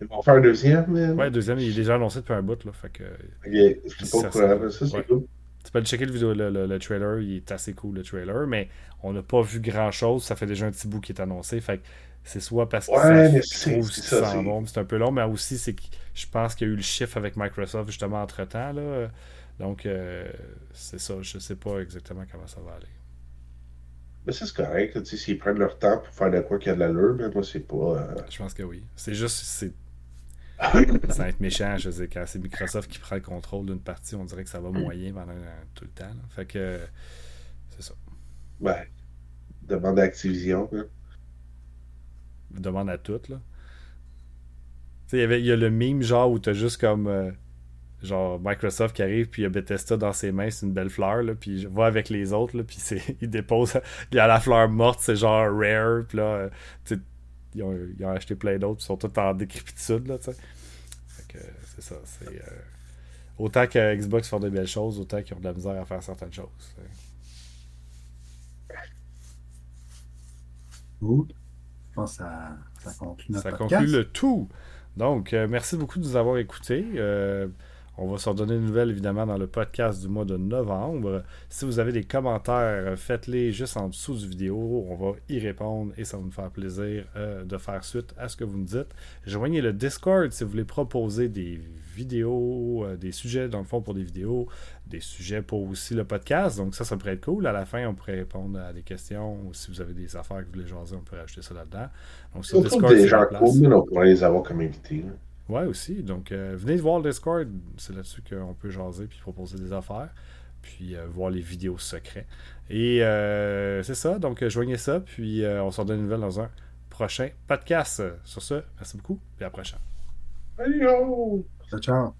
Ils vont faire un deuxième. man. Ouais, deuxième, il est déjà annoncé depuis un bout, là, fait que Ok, Je pas au courant. ça- Ça, c'est ouais. cool. Tu peux aller checker le, vidéo, le, le- le trailer, il est assez cool le trailer, mais on n'a pas vu grand chose. Ça fait déjà un petit bout qui est annoncé. Fait que c'est soit parce que Ouais, ça mais fait c'est- un peu long, mais aussi c'est que je pense qu'il y a eu le chiffre avec Microsoft justement entre temps. Là. Donc euh, c'est ça, je sais pas exactement comment ça va aller. Mais c'est correct. là, tu sais, S'ils prennent leur temps pour faire de quoi qu'il y a de l'allure, mais moi, c'est pas. euh, Je pense que oui. C'est juste c'est sans être méchant, je sais quand c'est Microsoft qui prend le contrôle d'une partie, on dirait que ça va moyen pendant euh, tout le temps. là. Fait que c'est ça. ben, demande à Activision. hein. demande à toutes, là. Tu sais, il y a le meme, genre, où t'as juste comme. euh, genre, Microsoft qui arrive, puis il y a Bethesda dans ses mains, c'est une belle fleur, là, puis je va avec les autres, là, puis c'est, [LAUGHS] il dépose. Il y a la fleur morte, c'est genre rare, puis là, euh, ils ont, ils ont acheté plein d'autres, ils sont tous en décrépitude, là, tu sais. C'est ça, c'est. euh, autant que Xbox font de belles choses, autant qu'ils ont de la misère à faire certaines choses. Cool. Je pense que ça, ça conclut notre Ça podcast. conclut le tout. Donc, euh, merci beaucoup de nous avoir écoutés. Euh, on va s'en donner une nouvelle, évidemment, dans le podcast du mois de novembre. Si vous avez des commentaires, faites-les juste en dessous du vidéo. On va y répondre et ça va nous faire plaisir euh, de faire suite à ce que vous nous dites. Joignez le Discord si vous voulez proposer des vidéos, euh, des sujets, dans le fond, pour des vidéos, des sujets pour aussi le podcast. Donc, ça, ça pourrait être cool. À la fin, on pourrait répondre à des questions ou si vous avez des affaires que vous voulez jaser, on pourrait ajouter ça là-dedans. Donc, sur Discord, des gens cool, mais on pourrait les avoir comme invités. là. Ouais, aussi. Donc, euh, venez voir le Discord. C'est là-dessus qu'on peut jaser puis proposer des affaires. Puis euh, voir les vidéos secrets. Et euh, c'est ça. Donc, joignez ça. Puis euh, on s'en donne une nouvelle dans un prochain podcast. Sur ce, merci beaucoup et à la prochaine. Allez! Ciao, ciao.